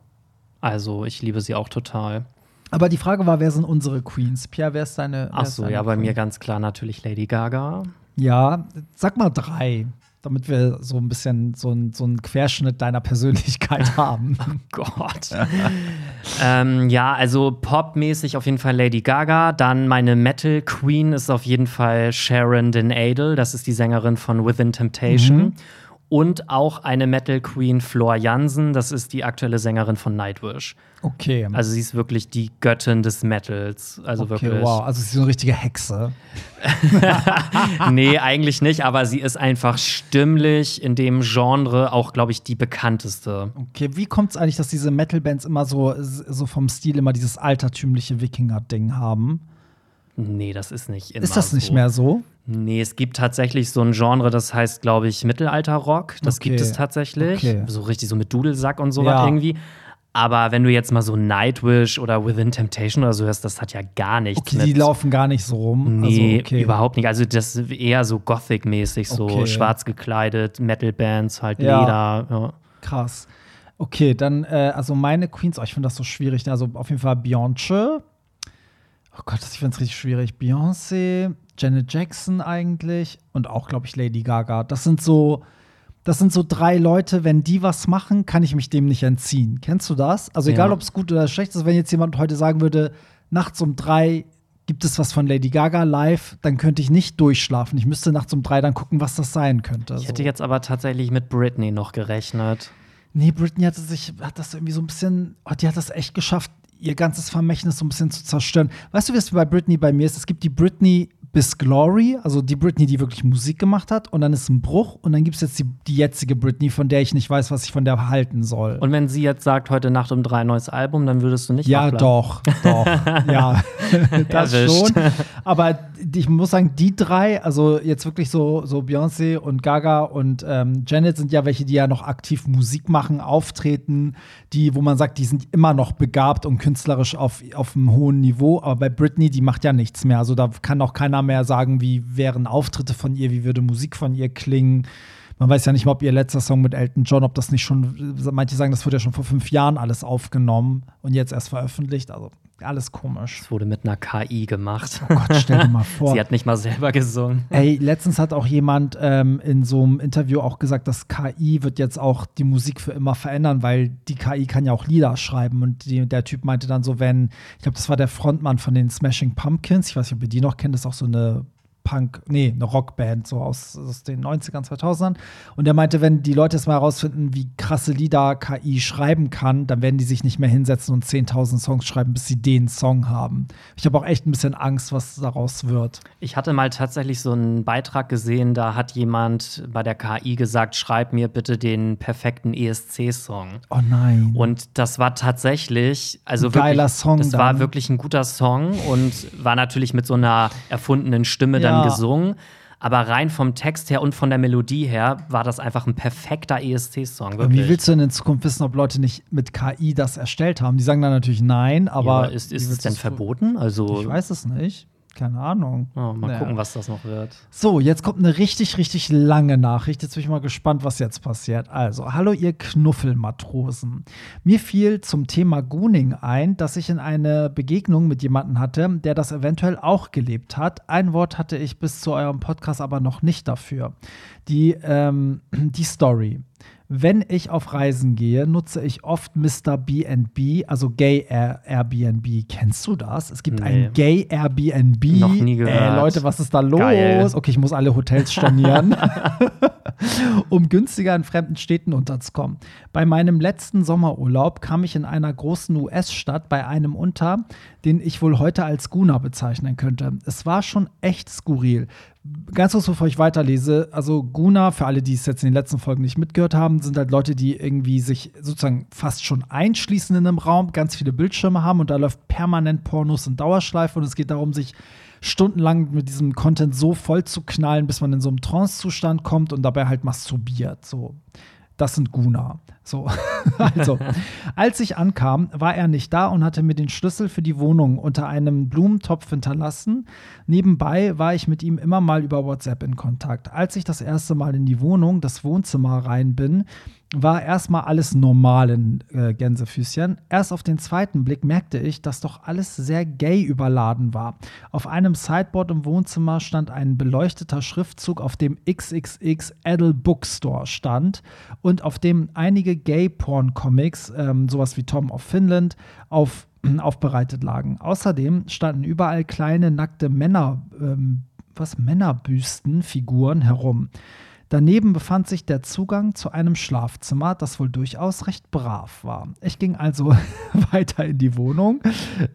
Also, ich liebe sie auch total. Aber die Frage war, wer sind unsere Queens? Pierre, wer ist deine? Ach so, ja, bei mir ganz klar natürlich Lady Gaga. Ja, sag mal drei, damit wir so ein bisschen so, ein, so einen Querschnitt deiner Persönlichkeit haben. oh Gott. ähm, ja, also popmäßig auf jeden Fall Lady Gaga. Dann meine Metal Queen ist auf jeden Fall Sharon Den Adel. Das ist die Sängerin von Within Temptation. Mhm und auch eine Metal Queen Floor Jansen, das ist die aktuelle Sängerin von Nightwish. Okay. Also sie ist wirklich die Göttin des Metals, also okay, wirklich. Wow, also sie ist so eine richtige Hexe. nee, eigentlich nicht, aber sie ist einfach stimmlich in dem Genre auch, glaube ich, die bekannteste. Okay, wie kommt es eigentlich, dass diese Metal-Bands immer so, so vom Stil immer dieses altertümliche Wikinger-Ding haben? Nee, das ist nicht immer Ist das nicht so. mehr so? Nee, es gibt tatsächlich so ein Genre, das heißt, glaube ich, Mittelalter-Rock. Das okay. gibt es tatsächlich. Okay. So richtig so mit Dudelsack und sowas ja. irgendwie. Aber wenn du jetzt mal so Nightwish oder Within Temptation oder so hörst, das hat ja gar nichts. Okay, mit. die laufen gar nicht so rum. Nee, also, okay. überhaupt nicht. Also das ist eher so Gothic-mäßig, so okay. schwarz gekleidet, Metal-Bands, halt ja. Leder. Ja. Krass. Okay, dann, äh, also meine Queens, oh, ich finde das so schwierig. Also auf jeden Fall Beyoncé. Oh Gott, ich finde es richtig schwierig. Beyoncé, Janet Jackson eigentlich und auch, glaube ich, Lady Gaga. Das sind so, das sind so drei Leute, wenn die was machen, kann ich mich dem nicht entziehen. Kennst du das? Also egal, ja. ob es gut oder schlecht ist, wenn jetzt jemand heute sagen würde, nachts um drei gibt es was von Lady Gaga live, dann könnte ich nicht durchschlafen. Ich müsste nachts um drei dann gucken, was das sein könnte. Ich hätte so. jetzt aber tatsächlich mit Britney noch gerechnet. Nee, Britney hatte sich, hat das irgendwie so ein bisschen, oh, die hat das echt geschafft, ihr ganzes Vermächtnis so ein bisschen zu zerstören. Weißt du, wie es bei Britney bei mir ist? Es gibt die Britney bis Glory, also die Britney, die wirklich Musik gemacht hat, und dann ist ein Bruch und dann gibt es jetzt die, die, jetzige Britney, von der ich nicht weiß, was ich von der halten soll. Und wenn sie jetzt sagt, heute Nacht um drei ein neues Album, dann würdest du nicht Ja, doch, doch, ja, das schon. Aber ich muss sagen, die drei, also jetzt wirklich so, so Beyoncé und Gaga und ähm, Janet sind ja welche, die ja noch aktiv Musik machen, auftreten, die, wo man sagt, die sind immer noch begabt und künstlerisch auf, auf einem hohen Niveau. Aber bei Britney, die macht ja nichts mehr. Also da kann auch keiner mehr sagen, wie wären Auftritte von ihr, wie würde Musik von ihr klingen. Man weiß ja nicht mal, ob ihr letzter Song mit Elton John, ob das nicht schon, manche sagen, das wurde ja schon vor fünf Jahren alles aufgenommen und jetzt erst veröffentlicht. Also alles komisch. Es wurde mit einer KI gemacht. Oh Gott, stell dir mal vor. Sie hat nicht mal selber gesungen. Ey, letztens hat auch jemand ähm, in so einem Interview auch gesagt, dass KI wird jetzt auch die Musik für immer verändern, weil die KI kann ja auch Lieder schreiben. Und die, der Typ meinte dann so, wenn, ich glaube, das war der Frontmann von den Smashing Pumpkins, ich weiß nicht, ob ihr die noch kennt, das ist auch so eine Punk, nee, eine Rockband, so aus, aus den 90ern, 2000ern. Und er meinte, wenn die Leute jetzt mal herausfinden, wie krasse Lieder KI schreiben kann, dann werden die sich nicht mehr hinsetzen und 10.000 Songs schreiben, bis sie den Song haben. Ich habe auch echt ein bisschen Angst, was daraus wird. Ich hatte mal tatsächlich so einen Beitrag gesehen, da hat jemand bei der KI gesagt, schreib mir bitte den perfekten ESC-Song. Oh nein. Und das war tatsächlich, also Ein geiler wirklich, Song das dann. war wirklich ein guter Song und war natürlich mit so einer erfundenen Stimme dann Ja. gesungen. Aber rein vom Text her und von der Melodie her war das einfach ein perfekter ESC-Song. Wie willst du denn in Zukunft wissen, ob Leute nicht mit KI das erstellt haben? Die sagen dann natürlich nein, aber. aber ist, ist es denn verboten? Also, Ich weiß es nicht. Keine Ahnung. Oh, mal Ja. gucken, was das noch wird. So, jetzt kommt eine richtig, richtig lange Nachricht. Jetzt bin ich mal gespannt, was jetzt passiert. Also, hallo ihr Knuffelmatrosen. Mir fiel zum Thema Gooning ein, dass ich in eine Begegnung mit jemandem hatte, der das eventuell auch gelebt hat. Ein Wort hatte ich bis zu eurem Podcast aber noch nicht dafür. Die, ähm, die Story. Wenn ich auf Reisen gehe, nutze ich oft Mr. B&B, also Gay Air Airbnb. Kennst du das? Es gibt Nee. ein Gay Airbnb. Noch nie gehört. Ey, Leute, was ist da los? Geil. Okay, ich muss alle Hotels stornieren, um günstiger in fremden Städten unterzukommen. Bei meinem letzten Sommerurlaub kam ich in einer großen US-Stadt bei einem unter, den ich wohl heute als Guna bezeichnen könnte. Es war schon echt skurril. Ganz kurz, bevor ich weiterlese, also Guna, für alle, die es jetzt in den letzten Folgen nicht mitgehört haben, sind halt Leute, die irgendwie sich sozusagen fast schon einschließen in einem Raum, ganz viele Bildschirme haben und da läuft permanent Pornos in Dauerschleife und es geht darum, sich stundenlang mit diesem Content so voll zu knallen, bis man in so einem Trance-Zustand kommt und dabei halt masturbiert. So. Das sind Guna. So, also, als ich ankam, war er nicht da und hatte mir den Schlüssel für die Wohnung unter einem Blumentopf hinterlassen. Nebenbei war ich mit ihm immer mal über WhatsApp in Kontakt. Als ich das erste Mal in die Wohnung, das Wohnzimmer rein bin, war erstmal alles normal in äh, Gänsefüßchen. Erst auf den zweiten Blick merkte ich, dass doch alles sehr gay überladen war. Auf einem Sideboard im Wohnzimmer stand ein beleuchteter Schriftzug, auf dem XXX Adult Bookstore stand und auf dem einige Gay-Porn-Comics, ähm, sowas wie Tom of Finland, auf, aufbereitet lagen. Außerdem standen überall kleine nackte Männer, ähm, was Männerbüsten-Figuren herum. Daneben befand sich der Zugang zu einem Schlafzimmer, das wohl durchaus recht brav war. Ich ging also weiter in die Wohnung,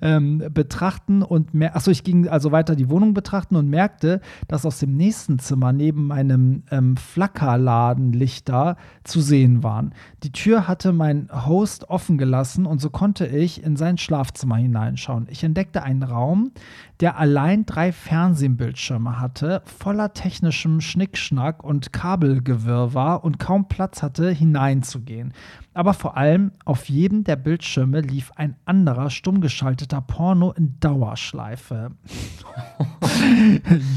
ähm, betrachten und mer achso, ich ging also weiter die Wohnung betrachten und merkte, dass aus dem nächsten Zimmer neben meinem ähm, Flackerladen Lichter zu sehen waren. Die Tür hatte mein Host offen gelassen und so konnte ich in sein Schlafzimmer hineinschauen. Ich entdeckte einen Raum, der allein drei Fernsehbildschirme hatte, voller technischem Schnickschnack und Kabelgewirr war und kaum Platz hatte, hineinzugehen. Aber vor allem auf jedem der Bildschirme lief ein anderer stumm geschalteter Porno in Dauerschleife.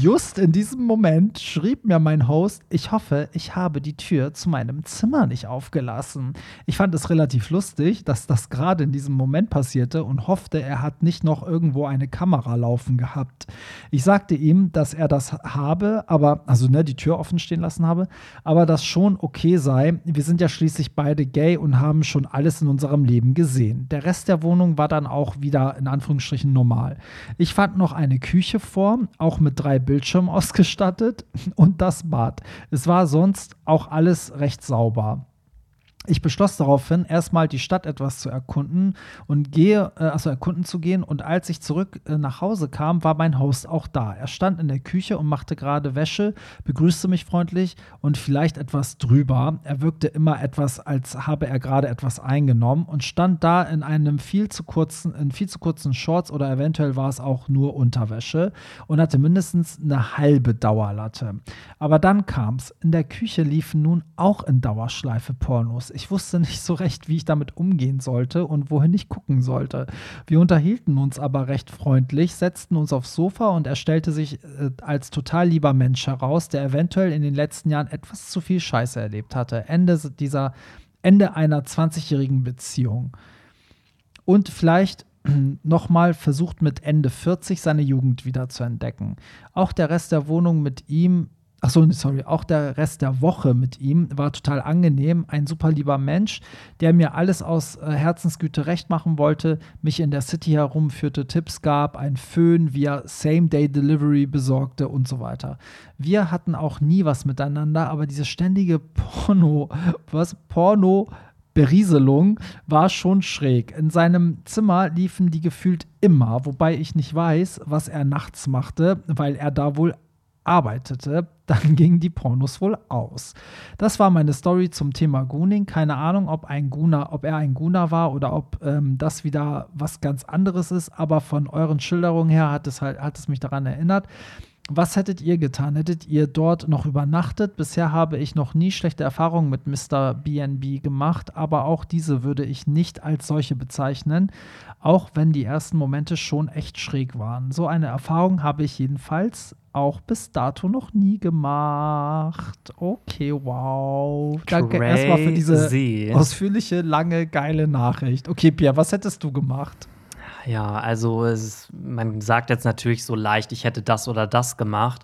Just in diesem Moment schrieb mir mein Host, ich hoffe, ich habe die Tür zu meinem Zimmer nicht aufgelassen. Ich fand es relativ lustig, dass das gerade in diesem Moment passierte und hoffte, er hat nicht noch irgendwo eine Kamera laufen gehabt. Ich sagte ihm, dass er das habe, aber, also ne, die Tür offen stehen lassen habe, aber das schon okay sei. Wir sind ja schließlich beide gay und haben schon alles in unserem Leben gesehen. Der Rest der Wohnung war dann auch wieder in Anführungsstrichen normal. Ich fand noch eine Küche vor, auch mit drei Bildschirmen ausgestattet und das Bad. Es war sonst auch alles recht sauber. Ich beschloss daraufhin, erstmal die Stadt etwas zu erkunden und gehe, äh, also erkunden zu gehen. Und als ich zurück äh, nach Hause kam, war mein Host auch da. Er stand in der Küche und machte gerade Wäsche, begrüßte mich freundlich und vielleicht etwas drüber. Er wirkte immer etwas, als habe er gerade etwas eingenommen und stand da in einem viel zu kurzen, in viel zu kurzen Shorts oder eventuell war es auch nur Unterwäsche und hatte mindestens eine halbe Dauerlatte. Aber dann kam's. In der Küche liefen nun auch in Dauerschleife Pornos. Ich wusste nicht so recht, wie ich damit umgehen sollte und wohin ich gucken sollte. Wir unterhielten uns aber recht freundlich, setzten uns aufs Sofa und er stellte sich äh, als total lieber Mensch heraus, der eventuell in den letzten Jahren etwas zu viel Scheiße erlebt hatte. Ende dieser Ende einer 20-jährigen Beziehung. Und vielleicht nochmal versucht mit Ende 40 seine Jugend wieder zu entdecken. Auch der Rest der Wohnung mit ihm, ach so, sorry, auch der Rest der Woche mit ihm war total angenehm. Ein super lieber Mensch, der mir alles aus äh, Herzensgüte recht machen wollte, mich in der City herumführte, Tipps gab, ein Föhn via Same-Day-Delivery besorgte und so weiter. Wir hatten auch nie was miteinander, aber diese ständige Porno, was, Porno, Berieselung war schon schräg. In seinem Zimmer liefen die gefühlt immer, wobei ich nicht weiß, was er nachts machte, weil er da wohl arbeitete, dann gingen die Pornos wohl aus. Das war meine Story zum Thema Gooning. Keine Ahnung, ob, ein Guna, ob er ein Guna war oder ob ähm, das wieder was ganz anderes ist, aber von euren Schilderungen her hat es, halt, hat es mich daran erinnert. Was hättet ihr getan? Hättet ihr dort noch übernachtet? Bisher habe ich noch nie schlechte Erfahrungen mit Mr. BNB gemacht, aber auch diese würde ich nicht als solche bezeichnen, auch wenn die ersten Momente schon echt schräg waren. So eine Erfahrung habe ich jedenfalls auch bis dato noch nie gemacht. Okay, wow. Danke erstmal für diese ausführliche, lange, geile Nachricht. Okay, Pierre, was hättest du gemacht? Ja, also es, man sagt jetzt natürlich so leicht, ich hätte das oder das gemacht.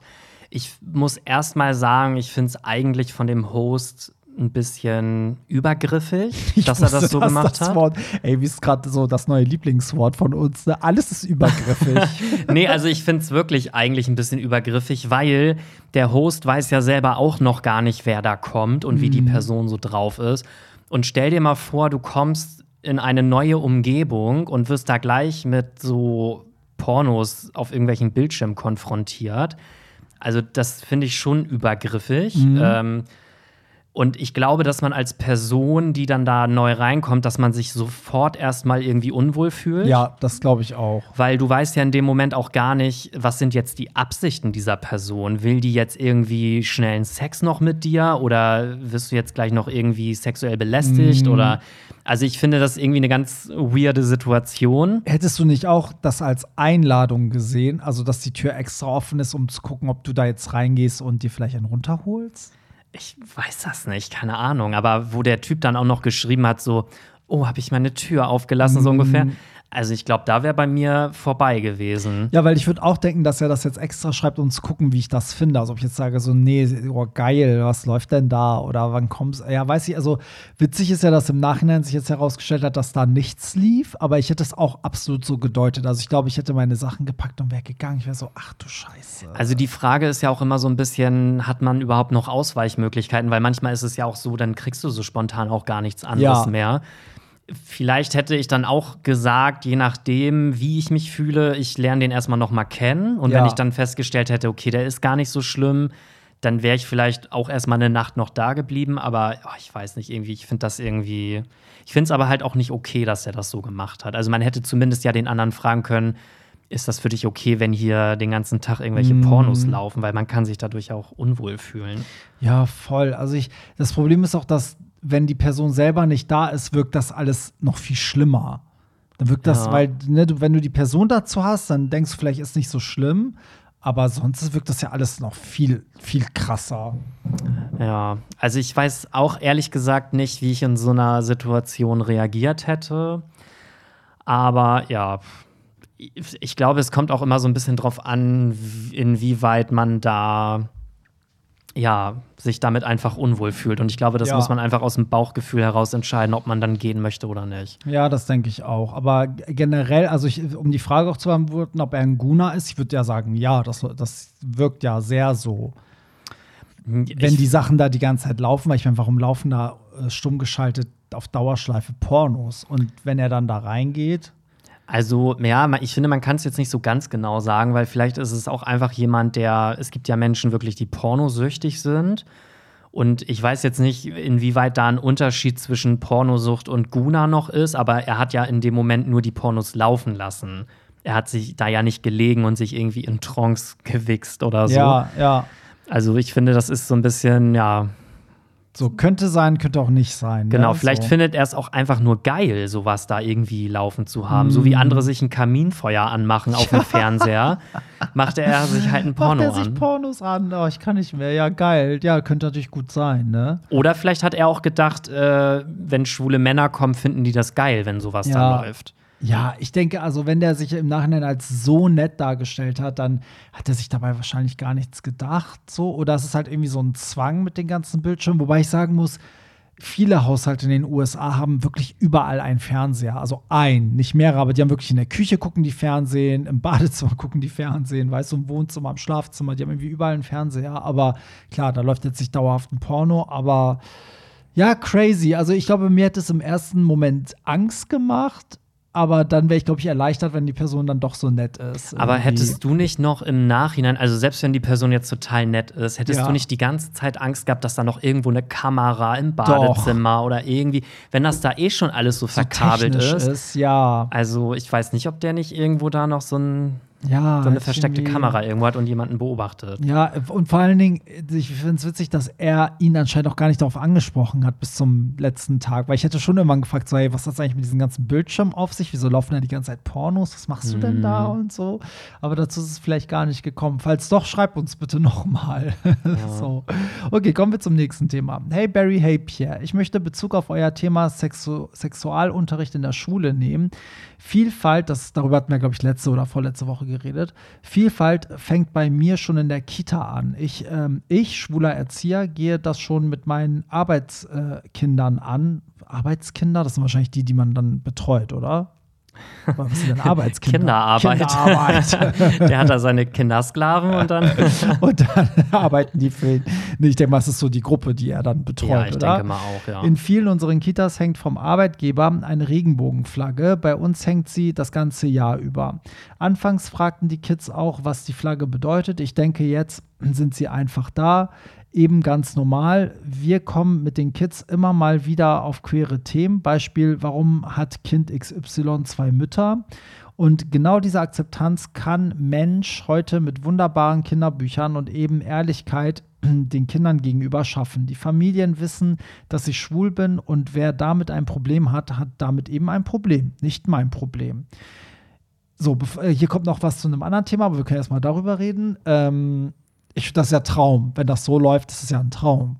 Ich muss erst mal sagen, ich finde es eigentlich von dem Host ein bisschen übergriffig, ich dass er das so gemacht das hat. Wort, ey, wie ist gerade so das neue Lieblingswort von uns? Ne? Alles ist übergriffig. nee, also ich finde es wirklich eigentlich ein bisschen übergriffig, weil der Host weiß ja selber auch noch gar nicht, wer da kommt und wie die mhm. Person so drauf ist. Und stell dir mal vor, du kommst in eine neue Umgebung und wirst da gleich mit so Pornos auf irgendwelchen Bildschirmen konfrontiert. Also das finde ich schon übergriffig. Mhm. Ähm, und ich glaube, dass man als Person, die dann da neu reinkommt, dass man sich sofort erstmal irgendwie unwohl fühlt. Ja, das glaube ich auch. Weil du weißt ja in dem Moment auch gar nicht, was sind jetzt die Absichten dieser Person. Will die jetzt irgendwie schnellen Sex noch mit dir oder wirst du jetzt gleich noch irgendwie sexuell belästigt mm. oder also ich finde das irgendwie eine ganz weirde Situation. Hättest du nicht auch das als Einladung gesehen, also dass die Tür extra offen ist, um zu gucken, ob du da jetzt reingehst und dir vielleicht einen runterholst? Ich weiß das nicht, keine Ahnung, aber wo der Typ dann auch noch geschrieben hat, so, oh, habe ich meine Tür aufgelassen, so ungefähr. Also ich glaube, da wäre bei mir vorbei gewesen. Ja, weil ich würde auch denken, dass er das jetzt extra schreibt, um zu gucken, wie ich das finde. Also ob ich jetzt sage, so, nee, oh, geil, was läuft denn da? Oder wann kommt's? Ja, weiß ich, also witzig ist ja, dass im Nachhinein sich jetzt herausgestellt hat, dass da nichts lief, aber ich hätte es auch absolut so gedeutet. Also ich glaube, ich hätte meine Sachen gepackt und wäre gegangen. Ich wäre so, ach du Scheiße. Also die Frage ist ja auch immer so ein bisschen, hat man überhaupt noch Ausweichmöglichkeiten? Weil manchmal ist es ja auch so, dann kriegst du so spontan auch gar nichts anderes ja. mehr. Vielleicht hätte ich dann auch gesagt, je nachdem, wie ich mich fühle, ich lerne den erstmal noch mal kennen. Und ja. wenn ich dann festgestellt hätte, okay, der ist gar nicht so schlimm, dann wäre ich vielleicht auch erstmal eine Nacht noch da geblieben. Aber oh, ich weiß nicht, irgendwie, ich finde das irgendwie. Ich finde es aber halt auch nicht okay, dass er das so gemacht hat. Also man hätte zumindest ja den anderen fragen können, ist das für dich okay, wenn hier den ganzen Tag irgendwelche mm. Pornos laufen, weil man kann sich dadurch auch unwohl fühlen. Ja, voll. Also ich, das Problem ist auch, dass wenn die Person selber nicht da ist, wirkt das alles noch viel schlimmer. Dann wirkt das, ja. weil, ne, du, wenn du die Person dazu hast, dann denkst du vielleicht, ist nicht so schlimm. Aber sonst wirkt das ja alles noch viel, viel krasser. Ja, also ich weiß auch ehrlich gesagt nicht, wie ich in so einer Situation reagiert hätte. Aber ja, ich glaube, es kommt auch immer so ein bisschen drauf an, inwieweit man da ja, sich damit einfach unwohl fühlt. Und ich glaube, das ja. muss man einfach aus dem Bauchgefühl heraus entscheiden, ob man dann gehen möchte oder nicht. Ja, das denke ich auch. Aber generell, also ich, um die Frage auch zu beantworten, ob er ein Guna ist, ich würde ja sagen, ja, das, das wirkt ja sehr so. Ich Wenn die Sachen da die ganze Zeit laufen, weil ich meine, warum laufen da äh, stumm geschaltet auf Dauerschleife Pornos? Und wenn er dann da reingeht, also, ja, ich finde, man kann es jetzt nicht so ganz genau sagen, weil vielleicht ist es auch einfach jemand, der, es gibt ja Menschen wirklich, die pornosüchtig sind. Und ich weiß jetzt nicht, inwieweit da ein Unterschied zwischen Pornosucht und Guna noch ist, aber er hat ja in dem Moment nur die Pornos laufen lassen. Er hat sich da ja nicht gelegen und sich irgendwie in Trance gewichst oder so. Ja, ja. Also ich finde, das ist so ein bisschen, ja, So, könnte sein, könnte auch nicht sein. Genau, ne? vielleicht so. findet er es auch einfach nur geil, sowas da irgendwie laufen zu haben. So wie Mm. andere sich ein Kaminfeuer anmachen auf dem Fernseher, macht er sich halt ein Porno Macht er sich an. Pornos an? Oh, ich kann nicht mehr. Ja, geil. Ja, könnte natürlich gut sein, ne? Oder vielleicht hat er auch gedacht, äh, wenn schwule Männer kommen, finden die das geil, wenn sowas Ja. da läuft. Ja, ich denke, also wenn der sich im Nachhinein als so nett dargestellt hat, dann hat er sich dabei wahrscheinlich gar nichts gedacht, so. Oder es ist halt irgendwie so ein Zwang mit den ganzen Bildschirmen. Wobei ich sagen muss, viele Haushalte in den USA haben wirklich überall einen Fernseher. Also ein, nicht mehrere, aber die haben wirklich in der Küche gucken die Fernsehen, im Badezimmer gucken die Fernsehen, weißt du, im Wohnzimmer, im Schlafzimmer, die haben irgendwie überall einen Fernseher. Aber klar, da läuft jetzt nicht dauerhaft ein Porno, aber ja, crazy. Also ich glaube, mir hat es im ersten Moment Angst gemacht, aber dann wäre ich, glaube ich, erleichtert, wenn die Person dann doch so nett ist. Aber Irgendwie. hättest du nicht noch im Nachhinein, also selbst wenn die Person jetzt total nett ist, hättest Ja. du nicht die ganze Zeit Angst gehabt, dass da noch irgendwo eine Kamera im Badezimmer oder irgendwie, wenn das da eh schon alles so so verkabelt technisch ist. Ja, Also ich weiß nicht, ob der nicht irgendwo da noch so, ein, ja. so eine versteckte irgendwie- Kamera irgendwo hat und jemanden beobachtet. Ja, und vor allen Dingen, ich finde es witzig, dass er ihn anscheinend auch gar nicht darauf angesprochen hat bis zum letzten Tag. Weil ich hätte schon irgendwann gefragt, so, hey, was hat das eigentlich mit diesem ganzen Bildschirm auf sich? Wieso laufen da die ganze Zeit Pornos? Was machst du denn da und so? Aber dazu ist es vielleicht gar nicht gekommen. Falls doch, schreib uns bitte nochmal. so. Okay, kommen wir zum nächsten Thema. Hey Barry, hey Pierre. Ich möchte Bezug auf euer Thema Sexu Sexualunterricht in der Schule nehmen. Vielfalt, das, darüber hatten wir, glaube ich, letzte oder vorletzte Woche geredet. Vielfalt fängt bei mir schon in der Kita an. Ich, ähm, ich schwuler Erzieher, gehe das schon mit meinen Arbeitskindern an. Arbeitskinder, das sind wahrscheinlich die, die man dann betreut, oder? Was sind denn Arbeitskinder? Kinderarbeit. Kinderarbeit. der hat da seine Kindersklaven und dann. Und dann arbeiten die für ihn. Nee, ich denke mal, es ist so die Gruppe, die er dann betreut, ja, ich oder? denke mal auch, ja. In vielen unseren Kitas hängt vom Arbeitgeber eine Regenbogenflagge. Bei uns hängt sie das ganze Jahr über. Anfangs fragten die Kids auch, was die Flagge bedeutet. Ich denke, jetzt sind sie einfach da. Eben ganz normal. Wir kommen mit den Kids immer mal wieder auf queere Themen. Beispiel, warum hat Kind XY zwei Mütter? Und genau diese Akzeptanz kann Mensch heute mit wunderbaren Kinderbüchern und eben Ehrlichkeit den Kindern gegenüber schaffen. Die Familien wissen, dass ich schwul bin und wer damit ein Problem hat, hat damit eben ein Problem, nicht mein Problem. So, äh, hier kommt noch was zu einem anderen Thema, aber wir können erstmal darüber reden. Ähm, ich, das ist ja Traum. Wenn das so läuft, das ist ja ein Traum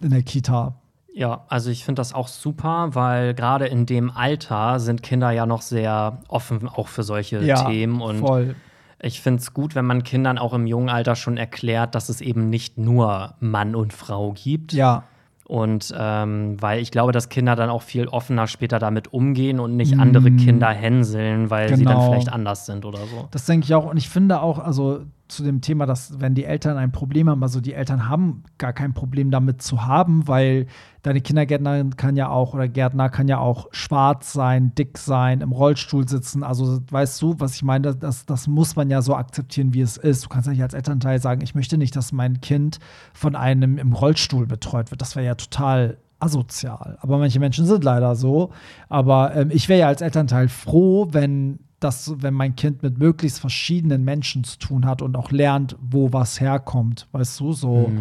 in der Kita. Ja, also ich finde das auch super, weil gerade in dem Alter sind Kinder ja noch sehr offen auch für solche Themen und voll. ich finde es gut, wenn man Kindern auch im jungen Alter schon erklärt, dass es eben nicht nur Mann und Frau gibt. Ja, Und ähm, weil ich glaube, dass Kinder dann auch viel offener später damit umgehen und nicht andere Kinder hänseln, weil sie dann Mm. Genau. vielleicht anders sind oder so. Das denke ich auch. Und ich finde auch, also zu dem Thema, dass wenn die Eltern ein Problem haben, also die Eltern haben gar kein Problem damit zu haben, weil deine Kindergärtnerin kann ja auch oder Gärtner kann ja auch schwarz sein, dick sein, im Rollstuhl sitzen. Also weißt du, was ich meine? Das, das muss man ja so akzeptieren, wie es ist. Du kannst ja nicht als Elternteil sagen, ich möchte nicht, dass mein Kind von einem im Rollstuhl betreut wird. Das wäre ja total asozial. Aber manche Menschen sind leider so. Aber ähm, ich wäre ja als Elternteil froh, wenn das, wenn mein Kind mit möglichst verschiedenen Menschen zu tun hat und auch lernt, wo was herkommt, weißt du, so.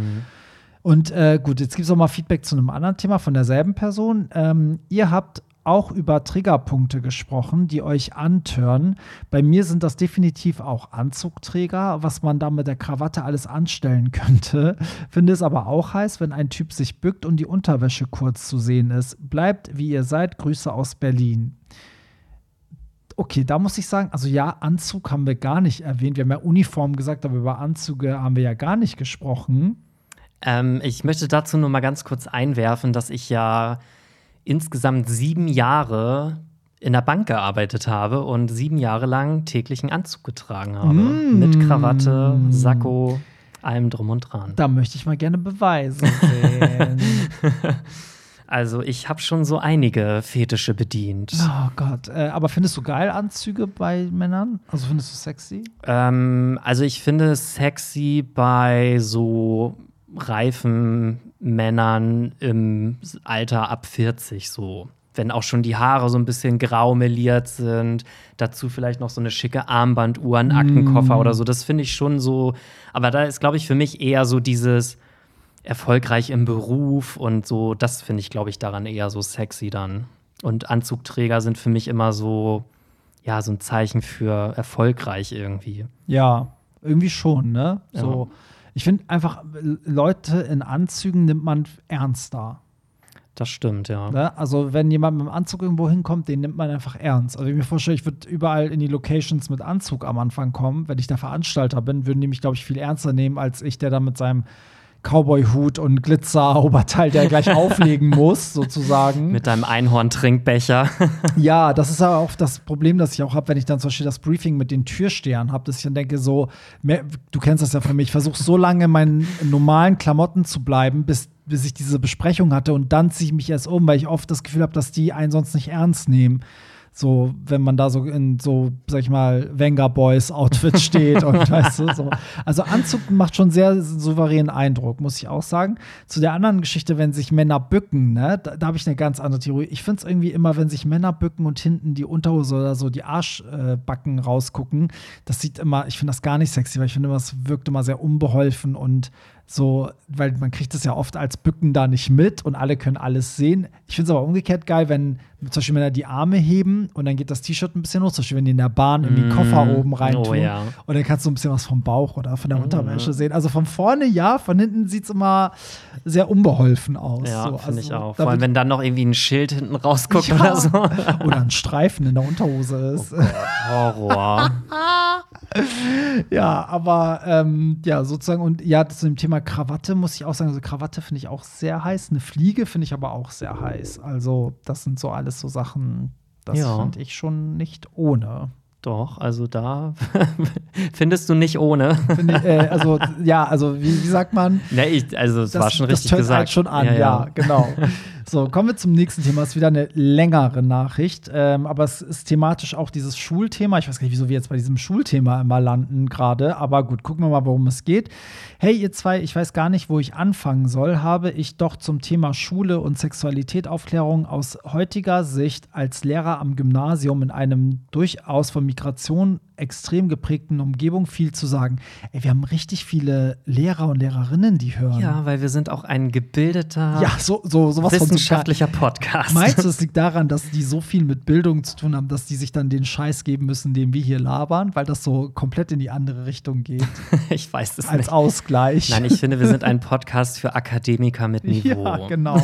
Und äh, gut, jetzt gibt es auch mal Feedback zu einem anderen Thema von derselben Person. Ähm, ihr habt auch über Triggerpunkte gesprochen, die euch antören. Bei mir sind das definitiv auch Anzugträger, was man da mit der Krawatte alles anstellen könnte. Finde es aber auch heiß, wenn ein Typ sich bückt und die Unterwäsche kurz zu sehen ist. Bleibt wie ihr seid. Grüße aus Berlin. Okay, da muss ich sagen, also ja, Anzug haben wir gar nicht erwähnt. Wir haben ja Uniform gesagt, aber über Anzüge haben wir ja gar nicht gesprochen. Ähm, ich möchte dazu nur mal ganz kurz einwerfen, dass ich ja insgesamt sieben Jahre in der Bank gearbeitet habe und sieben Jahre lang täglichen Anzug getragen habe. Mm. Mit Krawatte, Sakko, allem drum und dran. Da möchte ich mal gerne Beweise sehen. Also ich habe schon so einige Fetische bedient. oh Gott. Äh, aber findest du geil Anzüge bei Männern? Also findest du sexy? Ähm, also ich finde es sexy bei so reifen Männern im Alter ab 40 so. Wenn auch schon die Haare so ein bisschen grau meliert sind, dazu vielleicht noch so eine schicke Armbanduhr, ein Aktenkoffer oder so, das finde ich schon so. Aber da ist, glaube ich, für mich eher so dieses erfolgreich im Beruf und so. Das finde ich, glaube ich, daran eher so sexy dann. Und Anzugträger sind für mich immer so, ja, so ein Zeichen für erfolgreich irgendwie. Ja, irgendwie schon, ne? So, ja. ich finde einfach, Leute in Anzügen nimmt man ernster. Das stimmt, ja. Ne? Also, wenn jemand mit dem Anzug irgendwo hinkommt, den nimmt man einfach ernst. Also, ich mir vorstelle, ich würde überall in die Locations mit Anzug am Anfang kommen. Wenn ich der Veranstalter bin, würden die mich, glaube ich, viel ernster nehmen, als ich, der da mit seinem Cowboy-Hut und Glitzer-Oberteil, der gleich auflegen muss, sozusagen. Mit deinem Einhorn-Trinkbecher. ja, das ist aber auch das Problem, das ich auch habe, wenn ich dann zum Beispiel das Briefing mit den Türstehern habe, dass ich dann denke, so, mehr, du kennst das ja von mir, ich versuche so lange in meinen normalen Klamotten zu bleiben, bis bis ich diese Besprechung hatte und dann ziehe ich mich erst um, weil ich oft das Gefühl habe, dass die einen sonst nicht ernst nehmen. So, wenn man da so in so, sag ich mal, Venga Boys Outfit steht und weißt du, so. Also Anzug macht schon sehr souveränen Eindruck, muss ich auch sagen. Zu der anderen Geschichte, wenn sich Männer bücken, ne, da, da habe ich eine ganz andere Theorie. Ich finde es irgendwie immer, wenn sich Männer bücken und hinten die Unterhose oder so die Arschbacken äh, rausgucken, das sieht immer, ich finde das gar nicht sexy, weil ich finde, das wirkt immer sehr unbeholfen und so, weil man kriegt es ja oft als Bücken da nicht mit und alle können alles sehen. Ich finde es aber umgekehrt geil, wenn zum Beispiel Männer die Arme heben und dann geht das T-Shirt ein bisschen hoch, zum Beispiel wenn die in der Bahn in den mm. Koffer oben rein tun. Oh, ja. Und dann kannst du ein bisschen was vom Bauch oder von der mm. Unterwäsche sehen. Also von vorne ja, von hinten sieht es immer sehr unbeholfen aus. Ja, so. finde also, ich auch. Vor allem, wenn dann noch irgendwie ein Schild hinten rausguckt ja. oder so. oder ein Streifen in der Unterhose ist. Oh Horror. ja, aber ähm, ja, sozusagen, und ja, zu dem Thema Krawatte muss ich auch sagen, also Krawatte finde ich auch sehr heiß. Eine Fliege finde ich aber auch sehr heiß. Also, das sind so alles so Sachen, das ja. finde ich schon nicht ohne. Doch, also da findest du nicht ohne. Ich, äh, also ja, also wie, wie sagt man? Ja, ich, also es war schon richtig das gesagt. Halt schon an, ja, ja. ja genau. So, kommen wir zum nächsten Thema. Es ist wieder eine längere Nachricht, ähm, aber es ist thematisch auch dieses Schulthema. Ich weiß gar nicht, wieso wir jetzt bei diesem Schulthema immer landen gerade, aber gut, gucken wir mal, worum es geht. Hey, ihr zwei, ich weiß gar nicht, wo ich anfangen soll. Habe ich doch zum Thema Schule und Sexualität Aufklärung aus heutiger Sicht als Lehrer am Gymnasium in einem durchaus von Migration extrem geprägten Umgebung viel zu sagen. Ey, wir haben richtig viele Lehrer und Lehrerinnen, die hören. Ja, weil wir sind auch ein gebildeter, ja, so, so, sowas wissenschaftlicher Podcast. Meinst du, es liegt daran, dass die so viel mit Bildung zu tun haben, dass die sich dann den Scheiß geben müssen, den wir hier labern, weil das so komplett in die andere Richtung geht? ich weiß es Als nicht. Als Ausgleich. Nein, ich finde, wir sind ein Podcast für Akademiker mit Niveau. Ja, genau.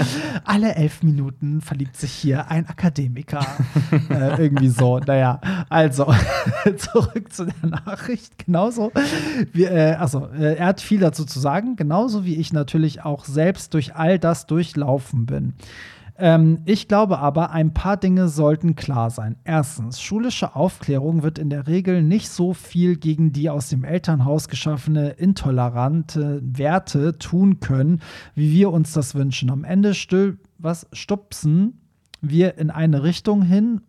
Alle elf Minuten verliebt sich hier ein Akademiker. äh, irgendwie so. Naja, also. zurück zu der Nachricht. Genauso. Wie, äh, also, äh, er hat viel dazu zu sagen, genauso wie ich natürlich auch selbst durch all das durchlaufen bin. Ähm, ich glaube aber, ein paar Dinge sollten klar sein. Erstens, schulische Aufklärung wird in der Regel nicht so viel gegen die aus dem Elternhaus geschaffene intolerante Werte tun können, wie wir uns das wünschen. Am Ende stül was stupsen wir in eine Richtung hin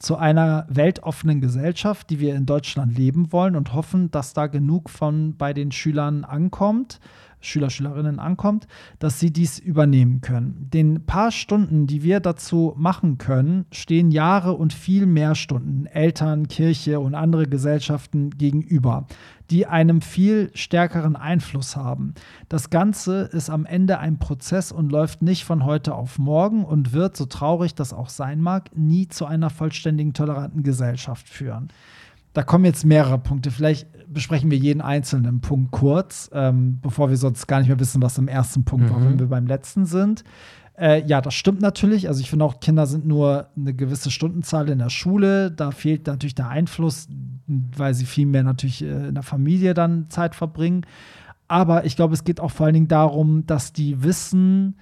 zu einer weltoffenen Gesellschaft, die wir in Deutschland leben wollen und hoffen, dass da genug von bei den Schülern ankommt, Schüler, Schülerinnen ankommt, dass sie dies übernehmen können. Den paar Stunden, die wir dazu machen können, stehen Jahre und viel mehr Stunden Eltern, Kirche und andere Gesellschaften gegenüber, die einem viel stärkeren Einfluss haben. Das Ganze ist am Ende ein Prozess und läuft nicht von heute auf morgen und wird, so traurig das auch sein mag, nie zu einer vollständigen, toleranten Gesellschaft führen. Da kommen jetzt mehrere Punkte. Vielleicht besprechen wir jeden einzelnen Punkt kurz, ähm, bevor wir sonst gar nicht mehr wissen, was im ersten Punkt mhm. war, wenn wir beim letzten sind. Äh, ja, das stimmt natürlich. Also ich finde auch, Kinder sind nur eine gewisse Stundenzahl in der Schule. Da fehlt natürlich der Einfluss, weil sie viel mehr natürlich äh, in der Familie dann Zeit verbringen. Aber ich glaube, es geht auch vor allen Dingen darum, dass die wissen,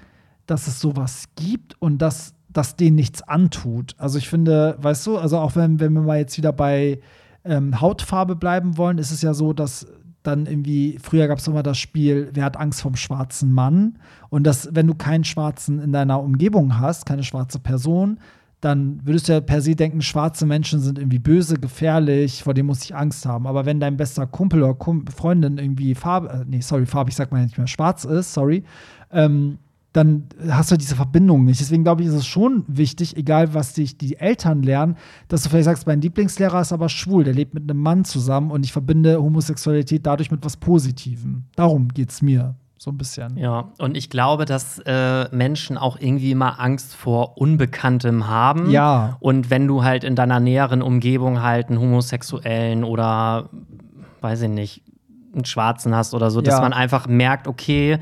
dass es sowas gibt und dass das denen nichts antut. Also ich finde, weißt du, also auch wenn, wenn wir mal jetzt wieder bei ähm, Hautfarbe bleiben wollen, ist es ja so, dass dann irgendwie, früher gab es immer das Spiel, wer hat Angst vom schwarzen Mann? Und dass, wenn du keinen Schwarzen in deiner Umgebung hast, keine schwarze Person, dann würdest du ja per se denken, schwarze Menschen sind irgendwie böse, gefährlich, vor dem muss ich Angst haben. Aber wenn dein bester Kumpel oder Kum Freundin irgendwie Farbe, äh, nee, sorry, Farbe, ich sag mal nicht mehr schwarz ist, sorry, ähm, dann hast du diese Verbindung nicht. Deswegen glaube ich, ist es schon wichtig, egal was dich die Eltern lernen, dass du vielleicht sagst, mein Lieblingslehrer ist aber schwul, der lebt mit einem Mann zusammen und ich verbinde Homosexualität dadurch mit was Positivem. Darum geht es mir. So ein bisschen. Ja, und ich glaube, dass äh, Menschen auch irgendwie immer Angst vor Unbekanntem haben. Ja. Und wenn du halt in deiner näheren Umgebung halt einen Homosexuellen oder, weiß ich nicht, einen Schwarzen hast oder so, dass Ja. man einfach merkt, okay,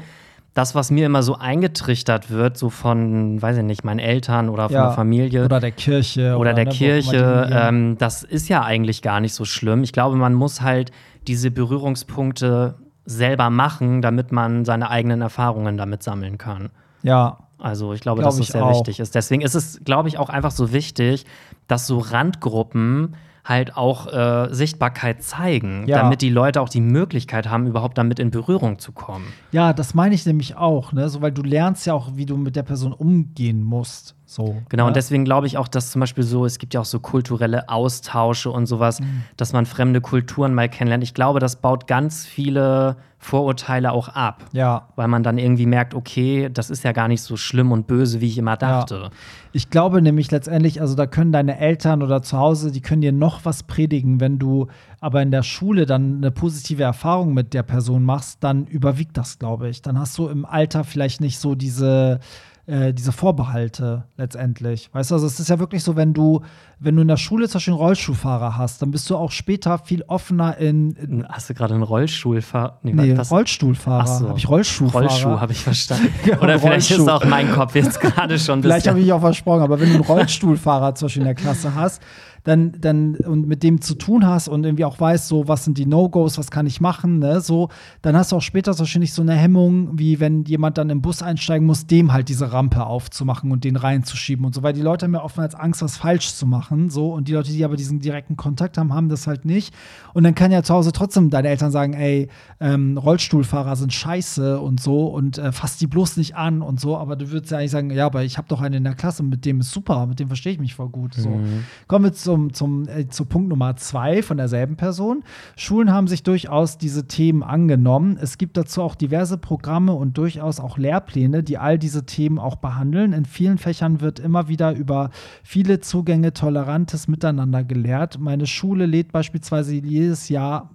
das, was mir immer so eingetrichtert wird, so von, weiß ich nicht, meinen Eltern oder von Ja. der Familie, Oder der Kirche. oder der ne, wo auch immer die Kirche, ähm, das ist ja eigentlich gar nicht so schlimm. Ich glaube, man muss halt diese Berührungspunkte selber machen, damit man seine eigenen Erfahrungen damit sammeln kann. ja, Also ich glaube, Glaub dass das sehr auch. wichtig ist. Deswegen ist es, glaube ich, auch einfach so wichtig, dass so Randgruppen halt auch äh, Sichtbarkeit zeigen, Ja. damit die Leute auch die Möglichkeit haben, überhaupt damit in Berührung zu kommen. ja, das meine ich nämlich auch, ne? So, weil du lernst ja auch, wie du mit der Person umgehen musst. So. Genau, ne? und deswegen glaube ich auch, dass zum Beispiel so, es gibt ja auch so kulturelle Austausche und sowas, Mhm. dass man fremde Kulturen mal kennenlernt. Ich glaube, das baut ganz viele Vorurteile auch ab. Ja. Weil man dann irgendwie merkt, okay, das ist ja gar nicht so schlimm und böse, wie ich immer dachte. Ich glaube nämlich letztendlich, also da können deine Eltern oder zu Hause, die können dir noch was predigen, wenn du aber in der Schule dann eine positive Erfahrung mit der Person machst, dann überwiegt das, glaube ich. Dann hast du im Alter vielleicht nicht so diese äh, diese Vorbehalte letztendlich. Weißt du, also es ist ja wirklich so, wenn du, wenn du in der Schule zum Beispiel einen Rollschuhfahrer hast, dann bist du auch später viel offener in, in Hast du gerade einen Rollstuhlfahrer? nee, was? Rollstuhlfahrer. Ach so. Habe ich Rollschuhfahrer? Rollschuh habe ich verstanden. Ja, Oder vielleicht ist Rollschuh. auch mein Kopf jetzt gerade schon ein Vielleicht habe ich auch versprochen, aber wenn du einen Rollstuhlfahrer zum Beispiel in der Klasse hast, dann, dann und mit dem zu tun hast und irgendwie auch weißt, so was sind die No-Gos, was kann ich machen, ne, so, dann hast du auch später nicht so eine Hemmung, wie wenn jemand dann im Bus einsteigen muss, dem halt diese Rampe aufzumachen und den reinzuschieben und so, weil die Leute haben ja oftmals Angst, was falsch zu machen, so, und die Leute, die aber diesen direkten Kontakt haben, haben das halt nicht. Und dann kann ja zu Hause trotzdem deine Eltern sagen, ey, ähm, Rollstuhlfahrer sind scheiße und so und äh, fass die bloß nicht an und so, aber du würdest ja eigentlich sagen, ja, aber ich habe doch einen in der Klasse, mit dem ist super, mit dem verstehe ich mich voll gut. So. Kommen wir zum, zum, äh, zu Punkt Nummer zwei von derselben Person. Schulen haben sich durchaus diese Themen angenommen. Es gibt dazu auch diverse Programme und durchaus auch Lehrpläne, die all diese Themen auch behandeln. In vielen Fächern wird immer wieder über viele Zugänge, tolerantes Miteinander gelehrt. Meine Schule lädt beispielsweise jedes Jahr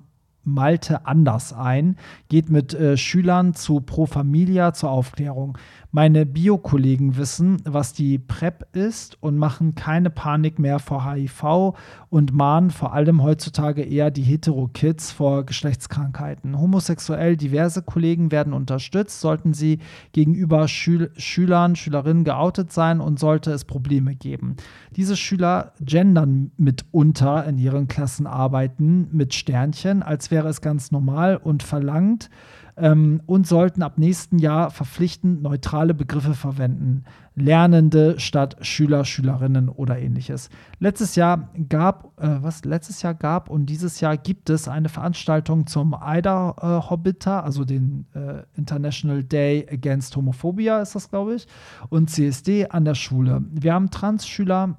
Malte anders ein, geht mit äh, Schülern zu Pro Familia zur Aufklärung. Meine Bio-Kollegen wissen, was die PrEP ist und machen keine Panik mehr vor HIV und mahnen vor allem heutzutage eher die Hetero-Kids vor Geschlechtskrankheiten. Homosexuell diverse Kollegen werden unterstützt, sollten sie gegenüber Schül Schülern, Schülerinnen geoutet sein und sollte es Probleme geben. Diese Schüler gendern mitunter in ihren Klassenarbeiten mit Sternchen, als wäre es ganz normal und verlangt ähm, und sollten ab nächsten Jahr verpflichtend neutrale Begriffe verwenden. Lernende statt Schüler, Schülerinnen oder ähnliches. Letztes Jahr gab, äh, was letztes Jahr gab und dieses Jahr gibt es eine Veranstaltung zum AIDA äh, Hobbiter, also den äh, International Day Against Homophobia ist das, glaube ich, und CSD an der Schule. Wir haben Trans-Schüler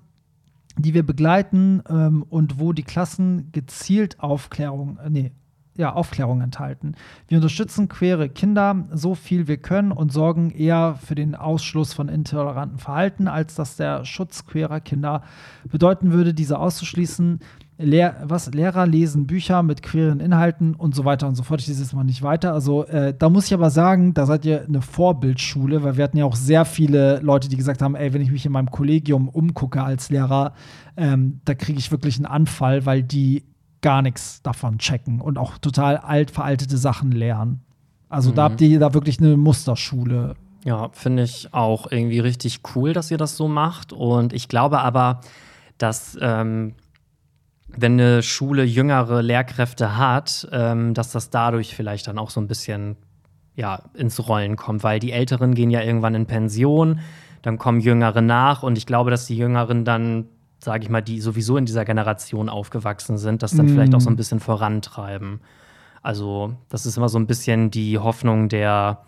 die wir begleiten ähm, und wo die Klassen gezielt Aufklärung, äh, nee, ja, Aufklärung enthalten. Wir unterstützen queere Kinder so viel wir können und sorgen eher für den Ausschluss von intoleranten Verhalten, als dass der Schutz queerer Kinder bedeuten würde, diese auszuschließen. Lehr was Lehrer lesen Bücher mit queeren Inhalten und so weiter und so fort. Ich lese jetzt mal nicht weiter. Also äh, da muss ich aber sagen, da seid ihr eine Vorbildschule, weil wir hatten ja auch sehr viele Leute, die gesagt haben, ey, wenn ich mich in meinem Kollegium umgucke als Lehrer, ähm, da kriege ich wirklich einen Anfall, weil die gar nichts davon checken und auch total alt veraltete Sachen lernen. Also da habt ihr da wirklich eine Musterschule. Ja, finde ich auch irgendwie richtig cool, dass ihr das so macht. Und ich glaube aber, dass ähm, wenn eine Schule jüngere Lehrkräfte hat, ähm, dass das dadurch vielleicht dann auch so ein bisschen ja, ins Rollen kommt, weil die Älteren gehen ja irgendwann in Pension, dann kommen Jüngere nach und ich glaube, dass die Jüngeren dann, sage ich mal, die sowieso in dieser Generation aufgewachsen sind, das dann vielleicht auch so ein bisschen vorantreiben. Also, das ist immer so ein bisschen die Hoffnung der,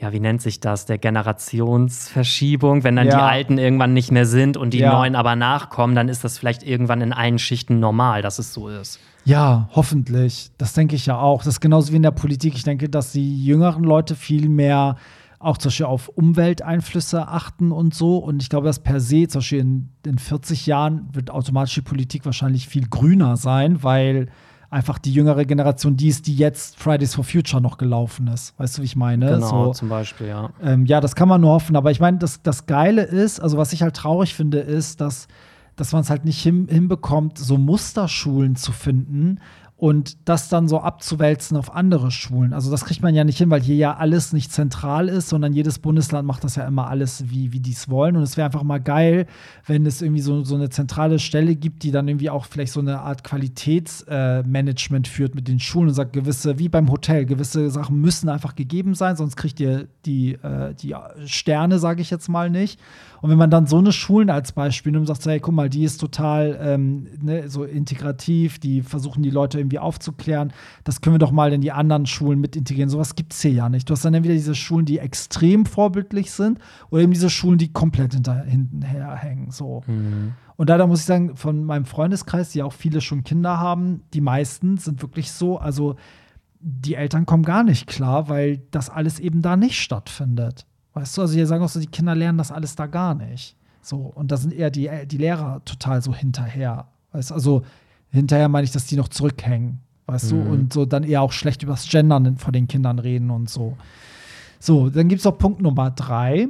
ja, wie nennt sich das, der Generationsverschiebung. Wenn dann Ja. die Alten irgendwann nicht mehr sind und die Ja. Neuen aber nachkommen, dann ist das vielleicht irgendwann in allen Schichten normal, dass es so ist. Ja, hoffentlich. Das denke ich ja auch. Das ist genauso wie in der Politik. Ich denke, dass die jüngeren Leute viel mehr auch zum Beispiel auf Umwelteinflüsse achten und so. Und ich glaube, dass per se, zum Beispiel in, in 40 Jahren, wird automatisch die Politik wahrscheinlich viel grüner sein, weil einfach die jüngere Generation die ist, die jetzt Fridays for Future noch gelaufen ist. Weißt du, wie ich meine? Genau, so, zum Beispiel, ja. ähm, ja, das kann man nur hoffen. Aber ich meine, das, das Geile ist, also was ich halt traurig finde, ist, dass, dass man es halt nicht hin, hinbekommt, so Musterschulen zu finden und das dann so abzuwälzen auf andere Schulen. Also das kriegt man ja nicht hin, weil hier ja alles nicht zentral ist, sondern jedes Bundesland macht das ja immer alles, wie, wie die es wollen. Und es wäre einfach mal geil, wenn es irgendwie so, so eine zentrale Stelle gibt, die dann irgendwie auch vielleicht so eine Art Qualitätsmanagement äh, führt mit den Schulen und sagt, gewisse, wie beim Hotel, gewisse Sachen müssen einfach gegeben sein, sonst kriegt ihr die, äh, die Sterne, sage ich jetzt mal nicht. Und wenn man dann so eine Schulen als Beispiel nimmt und sagt, hey, guck mal, die ist total ähm, ne, so integrativ, die versuchen die Leute irgendwie aufzuklären, das können wir doch mal in die anderen Schulen mit integrieren. Sowas gibt es hier ja nicht. Du hast dann entweder diese Schulen, die extrem vorbildlich sind, oder eben diese Schulen, die komplett hinter, hintenher hängen. So. Mhm. Und da, da muss ich sagen, von meinem Freundeskreis, die auch viele schon Kinder haben, die meisten sind wirklich so, also die Eltern kommen gar nicht klar, weil das alles eben da nicht stattfindet. Weißt du, also hier sagen auch so, die Kinder lernen das alles da gar nicht. So, und da sind eher die, die Lehrer total so hinterher. Weißt du, also hinterher meine ich, dass die noch zurückhängen, weißt mhm. du, und so dann eher auch schlecht übers Gendern von den Kindern reden und so. So, dann gibt es noch Punkt Nummer drei.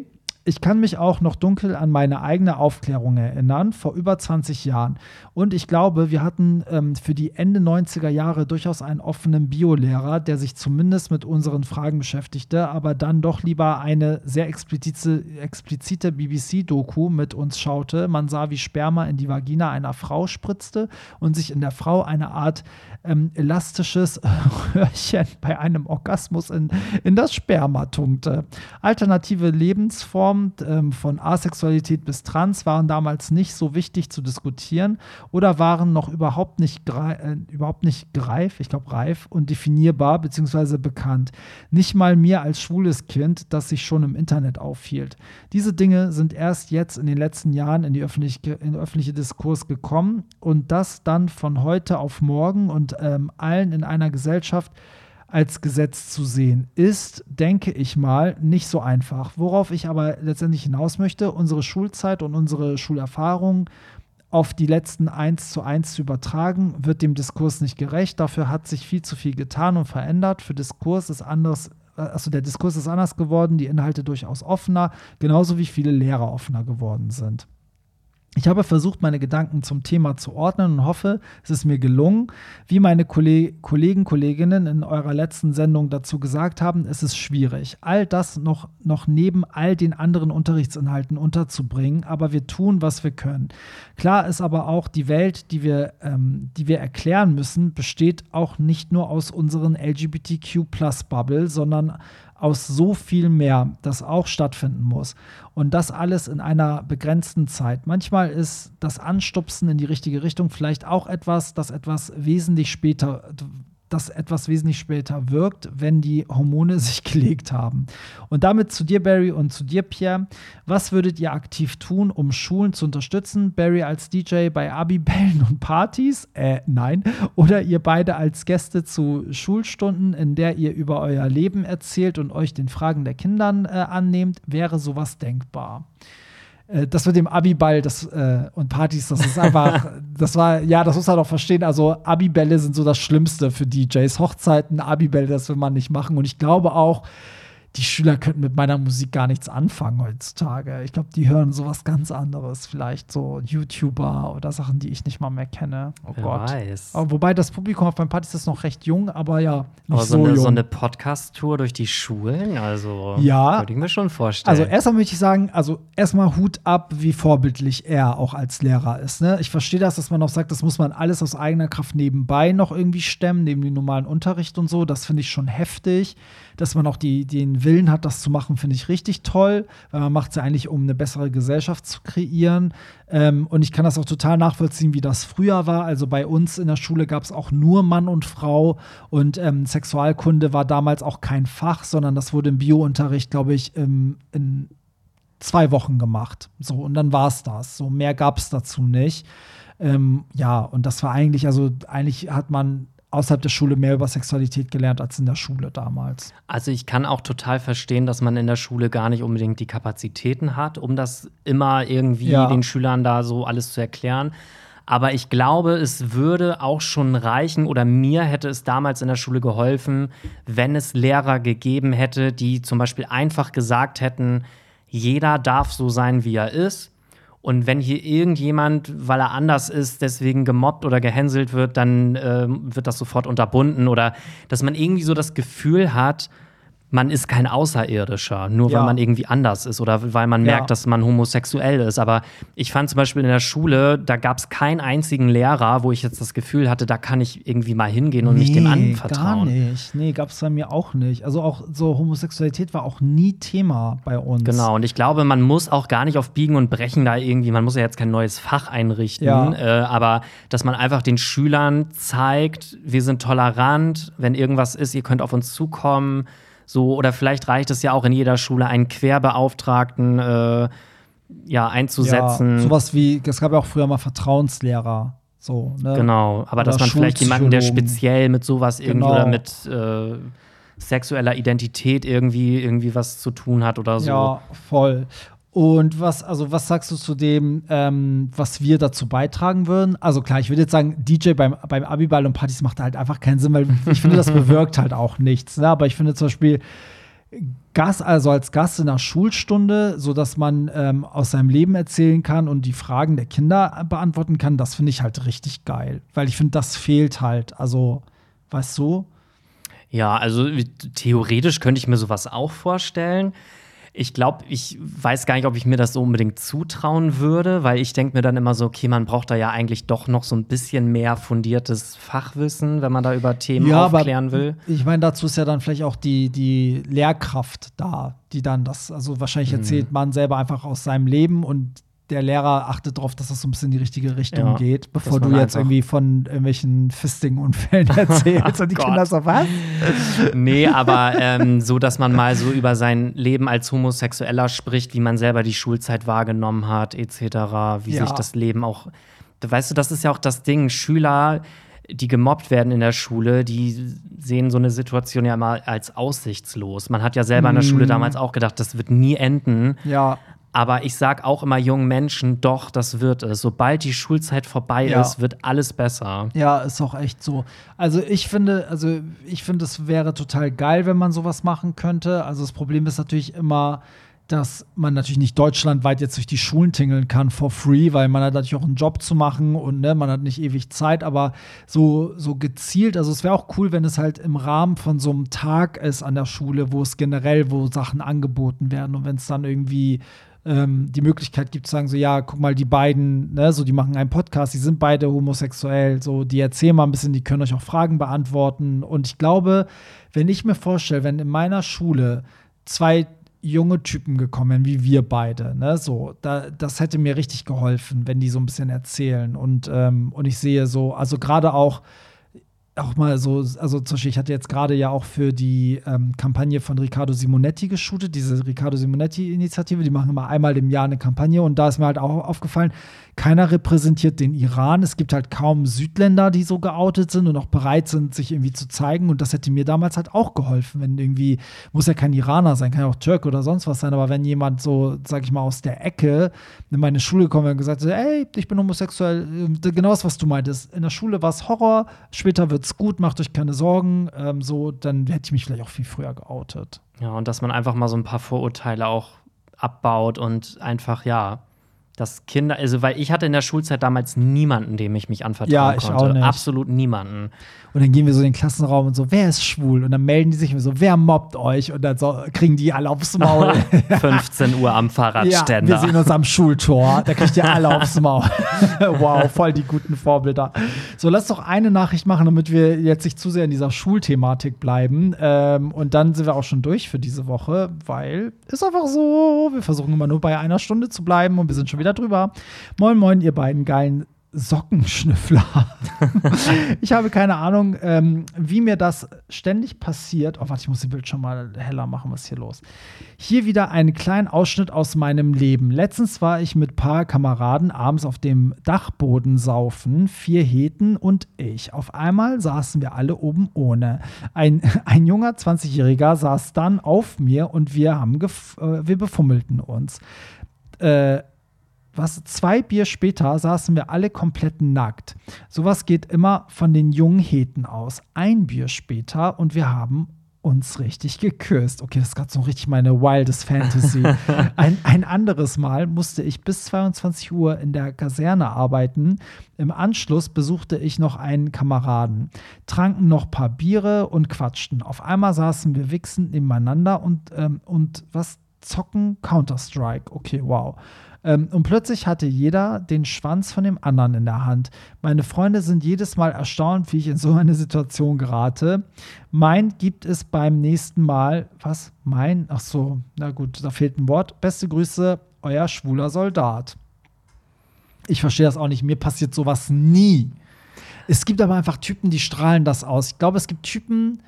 Ich kann mich auch noch dunkel an meine eigene Aufklärung erinnern, vor über 20 Jahren. Und ich glaube, wir hatten ähm, für die Ende 90er Jahre durchaus einen offenen Biolehrer, der sich zumindest mit unseren Fragen beschäftigte, aber dann doch lieber eine sehr explizite, explizite BBC-Doku mit uns schaute. Man sah, wie Sperma in die Vagina einer Frau spritzte und sich in der Frau eine Art ähm, elastisches Röhrchen bei einem Orgasmus in, in das Sperma tunkte. Alternative Lebensformen ähm, von Asexualität bis Trans waren damals nicht so wichtig zu diskutieren oder waren noch überhaupt nicht, äh, überhaupt nicht greif, ich glaube reif und definierbar bzw. bekannt. Nicht mal mir als schwules Kind, das sich schon im Internet aufhielt. Diese Dinge sind erst jetzt in den letzten Jahren in, die öffentliche, in den öffentliche Diskurs gekommen und das dann von heute auf morgen und ähm, allen in einer Gesellschaft als Gesetz zu sehen, ist, denke ich mal, nicht so einfach. Worauf ich aber letztendlich hinaus möchte, unsere Schulzeit und unsere Schulerfahrung auf die letzten eins zu eins zu übertragen, wird dem Diskurs nicht gerecht. Dafür hat sich viel zu viel getan und verändert. Für Diskurs ist anders, also der Diskurs ist anders geworden, die Inhalte durchaus offener, genauso wie viele Lehrer offener geworden sind. Ich habe versucht, meine Gedanken zum Thema zu ordnen und hoffe, es ist mir gelungen. Wie meine Kollegen, Kolleginnen in eurer letzten Sendung dazu gesagt haben, es ist schwierig, all das noch, noch neben all den anderen Unterrichtsinhalten unterzubringen, aber wir tun, was wir können. Klar ist aber auch, die Welt, die wir, ähm, die wir erklären müssen, besteht auch nicht nur aus unseren LGBTQ-Plus-Bubble, sondern aus so viel mehr, das auch stattfinden muss. Und das alles in einer begrenzten Zeit. Manchmal ist das Anstupsen in die richtige Richtung vielleicht auch etwas, das etwas wesentlich später das etwas wesentlich später wirkt, wenn die Hormone sich gelegt haben. Und damit zu dir, Barry, und zu dir, Pierre. Was würdet ihr aktiv tun, um Schulen zu unterstützen? Barry als DJ bei Abibellen und Partys? Äh, nein. Oder ihr beide als Gäste zu Schulstunden, in der ihr über euer Leben erzählt und euch den Fragen der Kindern äh, annehmt? Wäre sowas denkbar? Äh, das mit dem Abiball das, äh, und Partys, das ist einfach, das war, ja, das muss man doch verstehen. Also, Abibälle sind so das Schlimmste für DJs. Hochzeiten, Abibälle, das will man nicht machen. Und ich glaube auch, die Schüler könnten mit meiner Musik gar nichts anfangen heutzutage. Ich glaube, die hören sowas ganz anderes. Vielleicht so YouTuber oder Sachen, die ich nicht mal mehr kenne. Oh Wer Gott. Weiß. Aber wobei das Publikum auf meinem Partys ist noch recht jung, aber ja, nicht aber so, so eine, jung. so eine Podcast-Tour durch die Schulen, also ja. würde ich mir schon vorstellen. Also erstmal möchte ich sagen, also erstmal Hut ab, wie vorbildlich er auch als Lehrer ist. Ne? Ich verstehe das, dass man auch sagt, das muss man alles aus eigener Kraft nebenbei noch irgendwie stemmen, neben dem normalen Unterricht und so. Das finde ich schon heftig dass man auch die, den Willen hat, das zu machen, finde ich richtig toll, weil man macht es ja eigentlich, um eine bessere Gesellschaft zu kreieren. Ähm, und ich kann das auch total nachvollziehen, wie das früher war. Also bei uns in der Schule gab es auch nur Mann und Frau und ähm, Sexualkunde war damals auch kein Fach, sondern das wurde im Biounterricht, glaube ich, im, in zwei Wochen gemacht. So, und dann war es das. So mehr gab es dazu nicht. Ähm, ja, und das war eigentlich, also eigentlich hat man außerhalb der Schule mehr über Sexualität gelernt als in der Schule damals. Also ich kann auch total verstehen, dass man in der Schule gar nicht unbedingt die Kapazitäten hat, um das immer irgendwie ja. den Schülern da so alles zu erklären. Aber ich glaube, es würde auch schon reichen oder mir hätte es damals in der Schule geholfen, wenn es Lehrer gegeben hätte, die zum Beispiel einfach gesagt hätten, jeder darf so sein, wie er ist. Und wenn hier irgendjemand, weil er anders ist, deswegen gemobbt oder gehänselt wird, dann äh, wird das sofort unterbunden. Oder dass man irgendwie so das Gefühl hat, man ist kein Außerirdischer, nur Ja. weil man irgendwie anders ist oder weil man Ja. merkt, dass man homosexuell ist. Aber ich fand zum Beispiel in der Schule, da gab es keinen einzigen Lehrer, wo ich jetzt das Gefühl hatte, da kann ich irgendwie mal hingehen und mich dem Gar anvertrauen. nicht. Nee, gab es bei mir auch nicht. Also auch so Homosexualität war auch nie Thema bei uns. Genau, und ich glaube, man muss auch gar nicht auf Biegen und Brechen da irgendwie, man muss ja jetzt kein neues Fach einrichten, Ja. äh, aber dass man einfach den Schülern zeigt, wir sind tolerant, wenn irgendwas ist, ihr könnt auf uns zukommen. So, oder vielleicht reicht es ja auch in jeder Schule, einen Querbeauftragten äh, ja, einzusetzen. Ja, sowas wie, es gab ja auch früher mal Vertrauenslehrer. So, ne? Genau, aber dass Oder man vielleicht jemanden, der speziell mit sowas irgendwie Genau. oder mit äh, sexueller Identität irgendwie, irgendwie was zu tun hat oder so. Ja, voll. Und was, also was sagst du zu dem, ähm, was wir dazu beitragen würden? Also klar, ich würde jetzt sagen, DJ beim, beim Abiball und Partys macht halt einfach keinen Sinn, weil ich finde, das bewirkt halt auch nichts. Ne? Aber ich finde zum Beispiel Gast, also als Gast in einer Schulstunde, so dass man ähm, aus seinem Leben erzählen kann und die Fragen der Kinder beantworten kann, das finde ich halt richtig geil. Weil ich finde, das fehlt halt. Also, weißt du? Ja, also theoretisch könnte ich mir sowas auch vorstellen. Ich glaube, ich weiß gar nicht, ob ich mir das so unbedingt zutrauen würde, weil ich denke mir dann immer so, okay, man braucht da ja eigentlich doch noch so ein bisschen mehr fundiertes Fachwissen, wenn man da über Themen aufklären will. Ich meine, dazu ist ja dann vielleicht auch die, die Lehrkraft da, die dann das, also wahrscheinlich Mhm. erzählt man selber einfach aus seinem Leben und der Lehrer achtet darauf, dass das so ein bisschen in die richtige Richtung Ja, geht, bevor du jetzt irgendwie von irgendwelchen Fisting-Unfällen erzählst und die Gott. Kinder so, was? Nee, aber ähm, so, dass man mal so über sein Leben als Homosexueller spricht, wie man selber die Schulzeit wahrgenommen hat, etc., wie Ja. sich das Leben auch. Weißt du, das ist ja auch das Ding. Schüler, die gemobbt werden in der Schule, die sehen so eine Situation ja mal als aussichtslos. Man hat ja selber in der Schule damals auch gedacht, das wird nie enden. Ja, Aber ich sag auch immer jungen Menschen, doch, das wird es. Sobald die Schulzeit vorbei Ja. ist, wird alles besser. Ja, ist auch echt so. Also ich finde, also ich finde, es wäre total geil, wenn man sowas machen könnte. Also das Problem ist natürlich immer, dass man natürlich nicht deutschlandweit jetzt durch die Schulen tingeln kann for free, weil man hat natürlich auch einen Job zu machen und ne, man hat nicht ewig Zeit, aber so, so gezielt, also es wäre auch cool, wenn es halt im Rahmen von so einem Tag ist an der Schule, wo es generell, wo Sachen angeboten werden und wenn es dann irgendwie ähm, die Möglichkeit gibt zu sagen, so ja, guck mal, die beiden, ne, so die machen einen Podcast, die sind beide homosexuell, so die erzählen mal ein bisschen, die können euch auch Fragen beantworten. Und ich glaube, wenn ich mir vorstelle, wenn in meiner Schule zwei junge Typen gekommen wie wir beide, ne, so, da, das hätte mir richtig geholfen, wenn die so ein bisschen erzählen. Und, ähm, und ich sehe so, also gerade auch auch mal so, also zum Beispiel, ich hatte jetzt gerade ja auch für die ähm, Kampagne von Riccardo Simonetti geshootet, diese Riccardo Simonetti-Initiative, die machen immer einmal im Jahr eine Kampagne und da ist mir halt auch aufgefallen, keiner repräsentiert den Iran. Es gibt halt kaum Südländer, die so geoutet sind und auch bereit sind, sich irgendwie zu zeigen. Und das hätte mir damals halt auch geholfen, wenn irgendwie, muss ja kein Iraner sein, kann ja auch Türk oder sonst was sein, aber wenn jemand so, sag ich mal, aus der Ecke in meine Schule gekommen wäre und gesagt hat, ey, ich bin homosexuell, ähm, genau das, was du meintest. In der Schule war es Horror, später wird's gut, macht euch keine Sorgen, ähm, so, dann hätte ich mich vielleicht auch viel früher geoutet. Ja, und dass man einfach mal so ein paar Vorurteile auch abbaut und einfach, ja, dass Kinder, also weil ich hatte in der Schulzeit damals niemanden, dem ich mich anvertrauen Ja, ich konnte. auch nicht. Absolut niemanden. Und dann gehen wir so in den Klassenraum und so, wer ist schwul? Und dann melden die sich immer so, wer mobbt euch? Und dann so, kriegen die alle aufs Maul. 15 Uhr am ja, Fahrradständer. wir sehen uns am Schultor. Da kriegt ihr alle aufs Maul. wow, voll die guten Vorbilder. So, lass doch eine Nachricht machen, damit wir jetzt nicht zu sehr in dieser Schulthematik bleiben. Ähm, und dann sind wir auch schon durch für diese Woche, weil ist einfach so. Wir versuchen immer nur bei einer Stunde zu bleiben und wir sind schon wieder drüber. Moin, moin, ihr beiden geilen Sockenschnüffler. ich habe keine Ahnung, ähm, wie mir das ständig passiert. Oh, warte, ich muss das Bild schon mal heller machen, was ist hier los? Hier wieder einen kleinen Ausschnitt aus meinem Leben. Letztens war ich mit ein paar Kameraden abends auf dem Dachboden saufen, vier Heten und ich. Auf einmal saßen wir alle oben ohne. Ein, ein junger 20-Jähriger saß dann auf mir und wir haben äh, wir befummelten uns. Äh, was, zwei Bier später saßen wir alle komplett nackt. Sowas geht immer von den jungen Heten aus. Ein Bier später und wir haben uns richtig geküsst. Okay, das ist gerade so richtig meine wildest Fantasy. ein, ein anderes Mal musste ich bis 22 Uhr in der Kaserne arbeiten. Im Anschluss besuchte ich noch einen Kameraden, tranken noch ein paar Biere und quatschten. Auf einmal saßen wir wichsend nebeneinander und, ähm, und was zocken Counter-Strike. Okay, wow. Ähm, und plötzlich hatte jeder den Schwanz von dem anderen in der Hand. Meine Freunde sind jedes Mal erstaunt, wie ich in so eine Situation gerate. Mein gibt es beim nächsten Mal. Was? Mein? Ach so, na gut, da fehlt ein Wort. Beste Grüße, euer schwuler Soldat. Ich verstehe das auch nicht. Mir passiert sowas nie. Es gibt aber einfach Typen, die strahlen das aus. Ich glaube, es gibt Typen,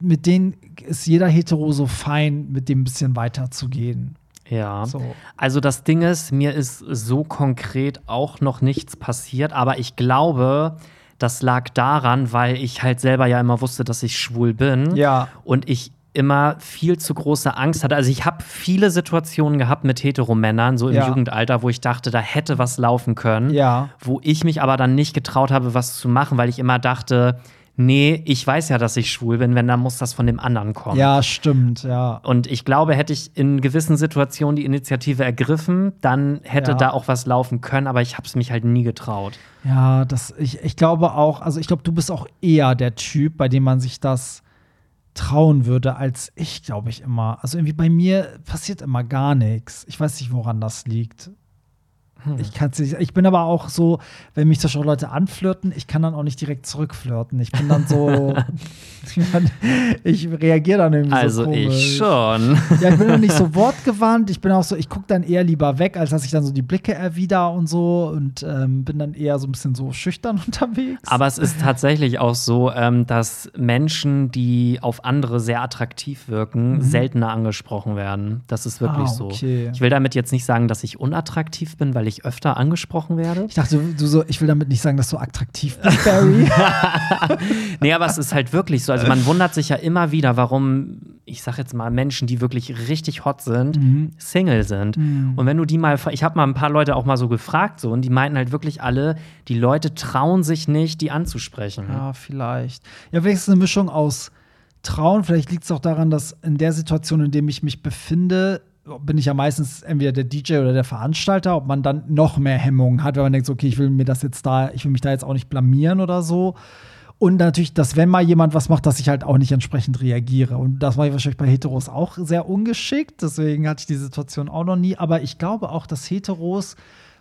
mit denen ist jeder Hetero so fein, mit dem ein bisschen weiterzugehen. Ja. So. Also das Ding ist, mir ist so konkret auch noch nichts passiert, aber ich glaube, das lag daran, weil ich halt selber ja immer wusste, dass ich schwul bin. Ja. Und ich immer viel zu große Angst hatte. Also ich habe viele Situationen gehabt mit Heteromännern, so im Ja. Jugendalter, wo ich dachte, da hätte was laufen können. Ja. Wo ich mich aber dann nicht getraut habe, was zu machen, weil ich immer dachte, nee, ich weiß ja, dass ich schwul bin, wenn dann muss das von dem anderen kommen. Ja, stimmt, ja. Und ich glaube, hätte ich in gewissen Situationen die Initiative ergriffen, dann hätte Ja. da auch was laufen können, aber ich habe es mich halt nie getraut. Ja, das, ich, ich glaube auch, also ich glaube, du bist auch eher der Typ, bei dem man sich das trauen würde, als ich, glaube ich, immer. Also irgendwie bei mir passiert immer gar nichts. Ich weiß nicht, woran das liegt. Ich kann's nicht. Ich bin aber auch so, wenn mich zum Beispiel Leute anflirten, ich kann dann auch nicht direkt zurückflirten. Ich bin dann so, ich reagiere dann irgendwie Also so komisch. ich schon. Ja, ich bin noch nicht so wortgewandt. Ich bin auch so, ich gucke dann eher lieber weg, als dass ich dann so die Blicke erwider und so und ähm, bin dann eher so ein bisschen so schüchtern unterwegs. Aber es ist tatsächlich auch so, ähm, dass Menschen, die auf andere sehr attraktiv wirken, seltener angesprochen werden. Das ist wirklich Mhm. Ah, so. okay. Ich will damit jetzt nicht sagen, dass ich unattraktiv bin, weil ich öfter angesprochen werde. ich dachte, du so, ich will damit nicht sagen, dass du attraktiv bist, Barry. Nee, aber es ist halt wirklich so. Also man wundert sich ja immer wieder, warum, ich sag jetzt mal, Menschen, die wirklich richtig hot sind, Mhm. Single sind. Und wenn du die mal, ich habe mal ein paar Leute auch mal so gefragt, so, und die meinten halt wirklich alle, die Leute trauen sich nicht, die anzusprechen. ja, vielleicht. Ja, vielleicht ist es eine Mischung aus Trauen. Vielleicht liegt es auch daran, dass in der Situation, in der ich mich befinde, bin ich ja meistens entweder der DJ oder der Veranstalter, ob man dann noch mehr Hemmungen hat, wenn man denkt, okay, ich will mir das jetzt da, ich will mich da jetzt auch nicht blamieren oder so. Und natürlich, dass wenn mal jemand was macht, dass ich halt auch nicht entsprechend reagiere. Und das war ich wahrscheinlich bei Heteros auch sehr ungeschickt. Deswegen hatte ich die Situation auch noch nie. Aber ich glaube auch, dass Heteros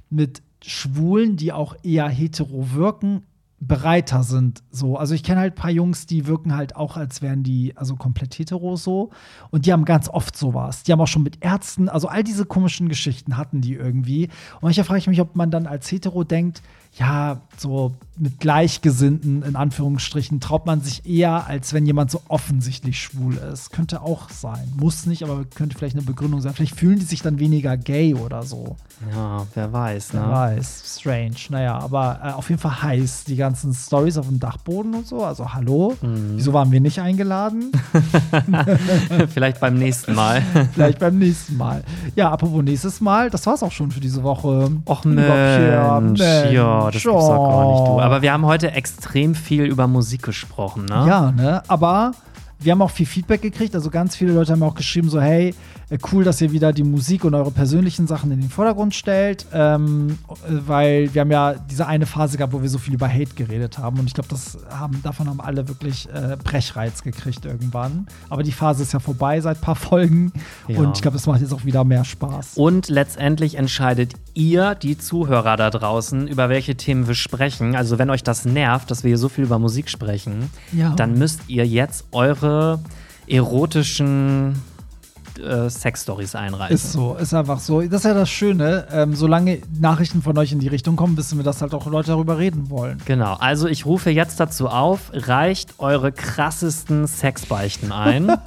mit Schwulen, die auch eher hetero wirken, bereiter sind. So, also ich kenne halt ein paar Jungs, die wirken halt auch, als wären die also komplett hetero so. Und die haben ganz oft sowas. Die haben auch schon mit Ärzten, also all diese komischen Geschichten hatten die irgendwie. Und manchmal frage ich mich, ob man dann als hetero denkt, ja, so mit Gleichgesinnten, in Anführungsstrichen, traut man sich eher, als wenn jemand so offensichtlich schwul ist. Könnte auch sein. Muss nicht, aber könnte vielleicht eine Begründung sein. Vielleicht fühlen die sich dann weniger gay oder so. Ja, wer weiß, Wer ne? weiß. Strange. Naja, aber äh, auf jeden Fall heiß. Die ganzen Stories auf dem Dachboden und so. Also, hallo. Mhm. Wieso waren wir nicht eingeladen? Vielleicht beim nächsten Mal. Vielleicht beim nächsten Mal. Ja, apropos nächstes Mal. Das war's auch schon für diese Woche. Och Mensch, ja, das gibt's doch gar nicht, du. Aber wir haben heute extrem viel über Musik gesprochen, ne? Ja, ne? Aber wir haben auch viel Feedback gekriegt. Also ganz viele Leute haben auch geschrieben, so, hey, äh, cool, dass ihr wieder die Musik und eure persönlichen Sachen in den Vordergrund stellt. Ähm, äh, weil wir haben ja diese eine Phase gehabt, wo wir so viel über Hate geredet haben. Und ich glaube, das haben, davon haben alle wirklich äh, Brechreiz gekriegt irgendwann. Aber die Phase ist ja vorbei seit ein paar Folgen. Ja. Und ich glaube, es macht jetzt auch wieder mehr Spaß. Und letztendlich entscheidet ihr, die Zuhörer da draußen, über welche Themen wir sprechen. Also, wenn euch das nervt, dass wir hier so viel über Musik sprechen, Ja. dann müsst ihr jetzt eure erotischen äh, Sex-Stories einreichen. Ist so, ist einfach so. Das ist ja das Schöne. Ähm, solange Nachrichten von euch in die Richtung kommen, wissen wir, dass halt auch Leute darüber reden wollen. Genau, also ich rufe jetzt dazu auf, reicht eure krassesten Sexbeichten ein.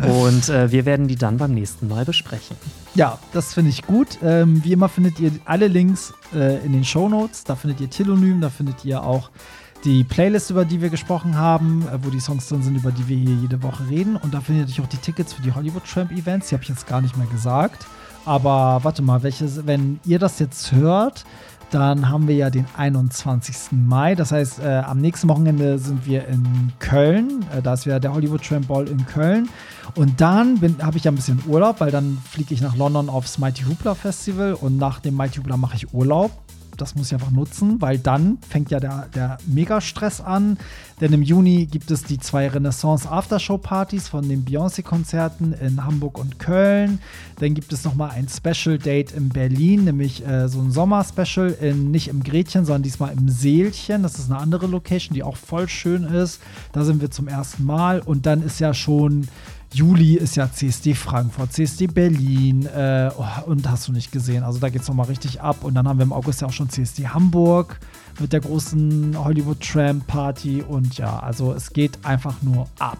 und äh, wir werden die dann beim nächsten Mal besprechen. Ja, das finde ich gut. Ähm, wie immer findet ihr alle Links äh, in den Show Notes. Da findet ihr Telonym, da findet ihr auch die Playlist, über die wir gesprochen haben, äh, wo die Songs drin sind, über die wir hier jede Woche reden. Und da findet ihr auch die Tickets für die Hollywood Tramp Events. Die habe ich jetzt gar nicht mehr gesagt. aber warte mal, welches, wenn ihr das jetzt hört, dann haben wir ja den 21. Mai. Das heißt, äh, am nächsten Wochenende sind wir in Köln. Äh, da ist ja der Hollywood Tramp Ball in Köln. Und dann habe ich ja ein bisschen Urlaub, weil dann fliege ich nach London aufs Mighty Hoopla Festival und nach dem Mighty Hoopla mache ich Urlaub das muss ich einfach nutzen, weil dann fängt ja der, der Mega-Stress an. Denn im Juni gibt es die zwei Renaissance Aftershow-Partys von den Beyoncé-Konzerten in Hamburg und Köln. Dann gibt es nochmal ein Special-Date in Berlin, nämlich äh, so ein Sommer-Special, nicht im Gretchen, sondern diesmal im Seelchen. Das ist eine andere Location, die auch voll schön ist. Da sind wir zum ersten Mal. Und dann ist ja schon Juli ist ja CSD Frankfurt, CSD Berlin äh, oh, und hast du nicht gesehen. Also da geht es nochmal richtig ab. Und dann haben wir im August ja auch schon CSD Hamburg mit der großen Hollywood Tram Party. Und ja, also es geht einfach nur ab.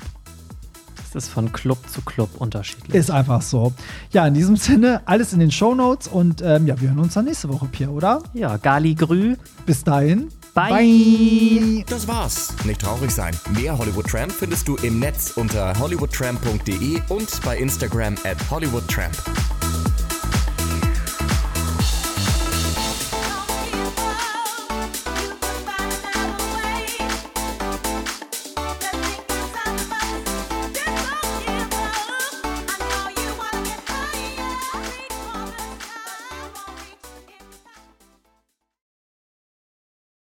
Das ist von Club zu Club unterschiedlich. Ist einfach so. Ja, in diesem Sinne, alles in den Show Notes und ähm, ja, wir hören uns dann nächste Woche, Pierre, oder? Ja, Gali Grü. Bis dahin. Bye. Bye. Das war's. Nicht traurig sein. Mehr Hollywood Tramp findest du im Netz unter hollywoodtramp.de und bei Instagram at hollywoodtramp.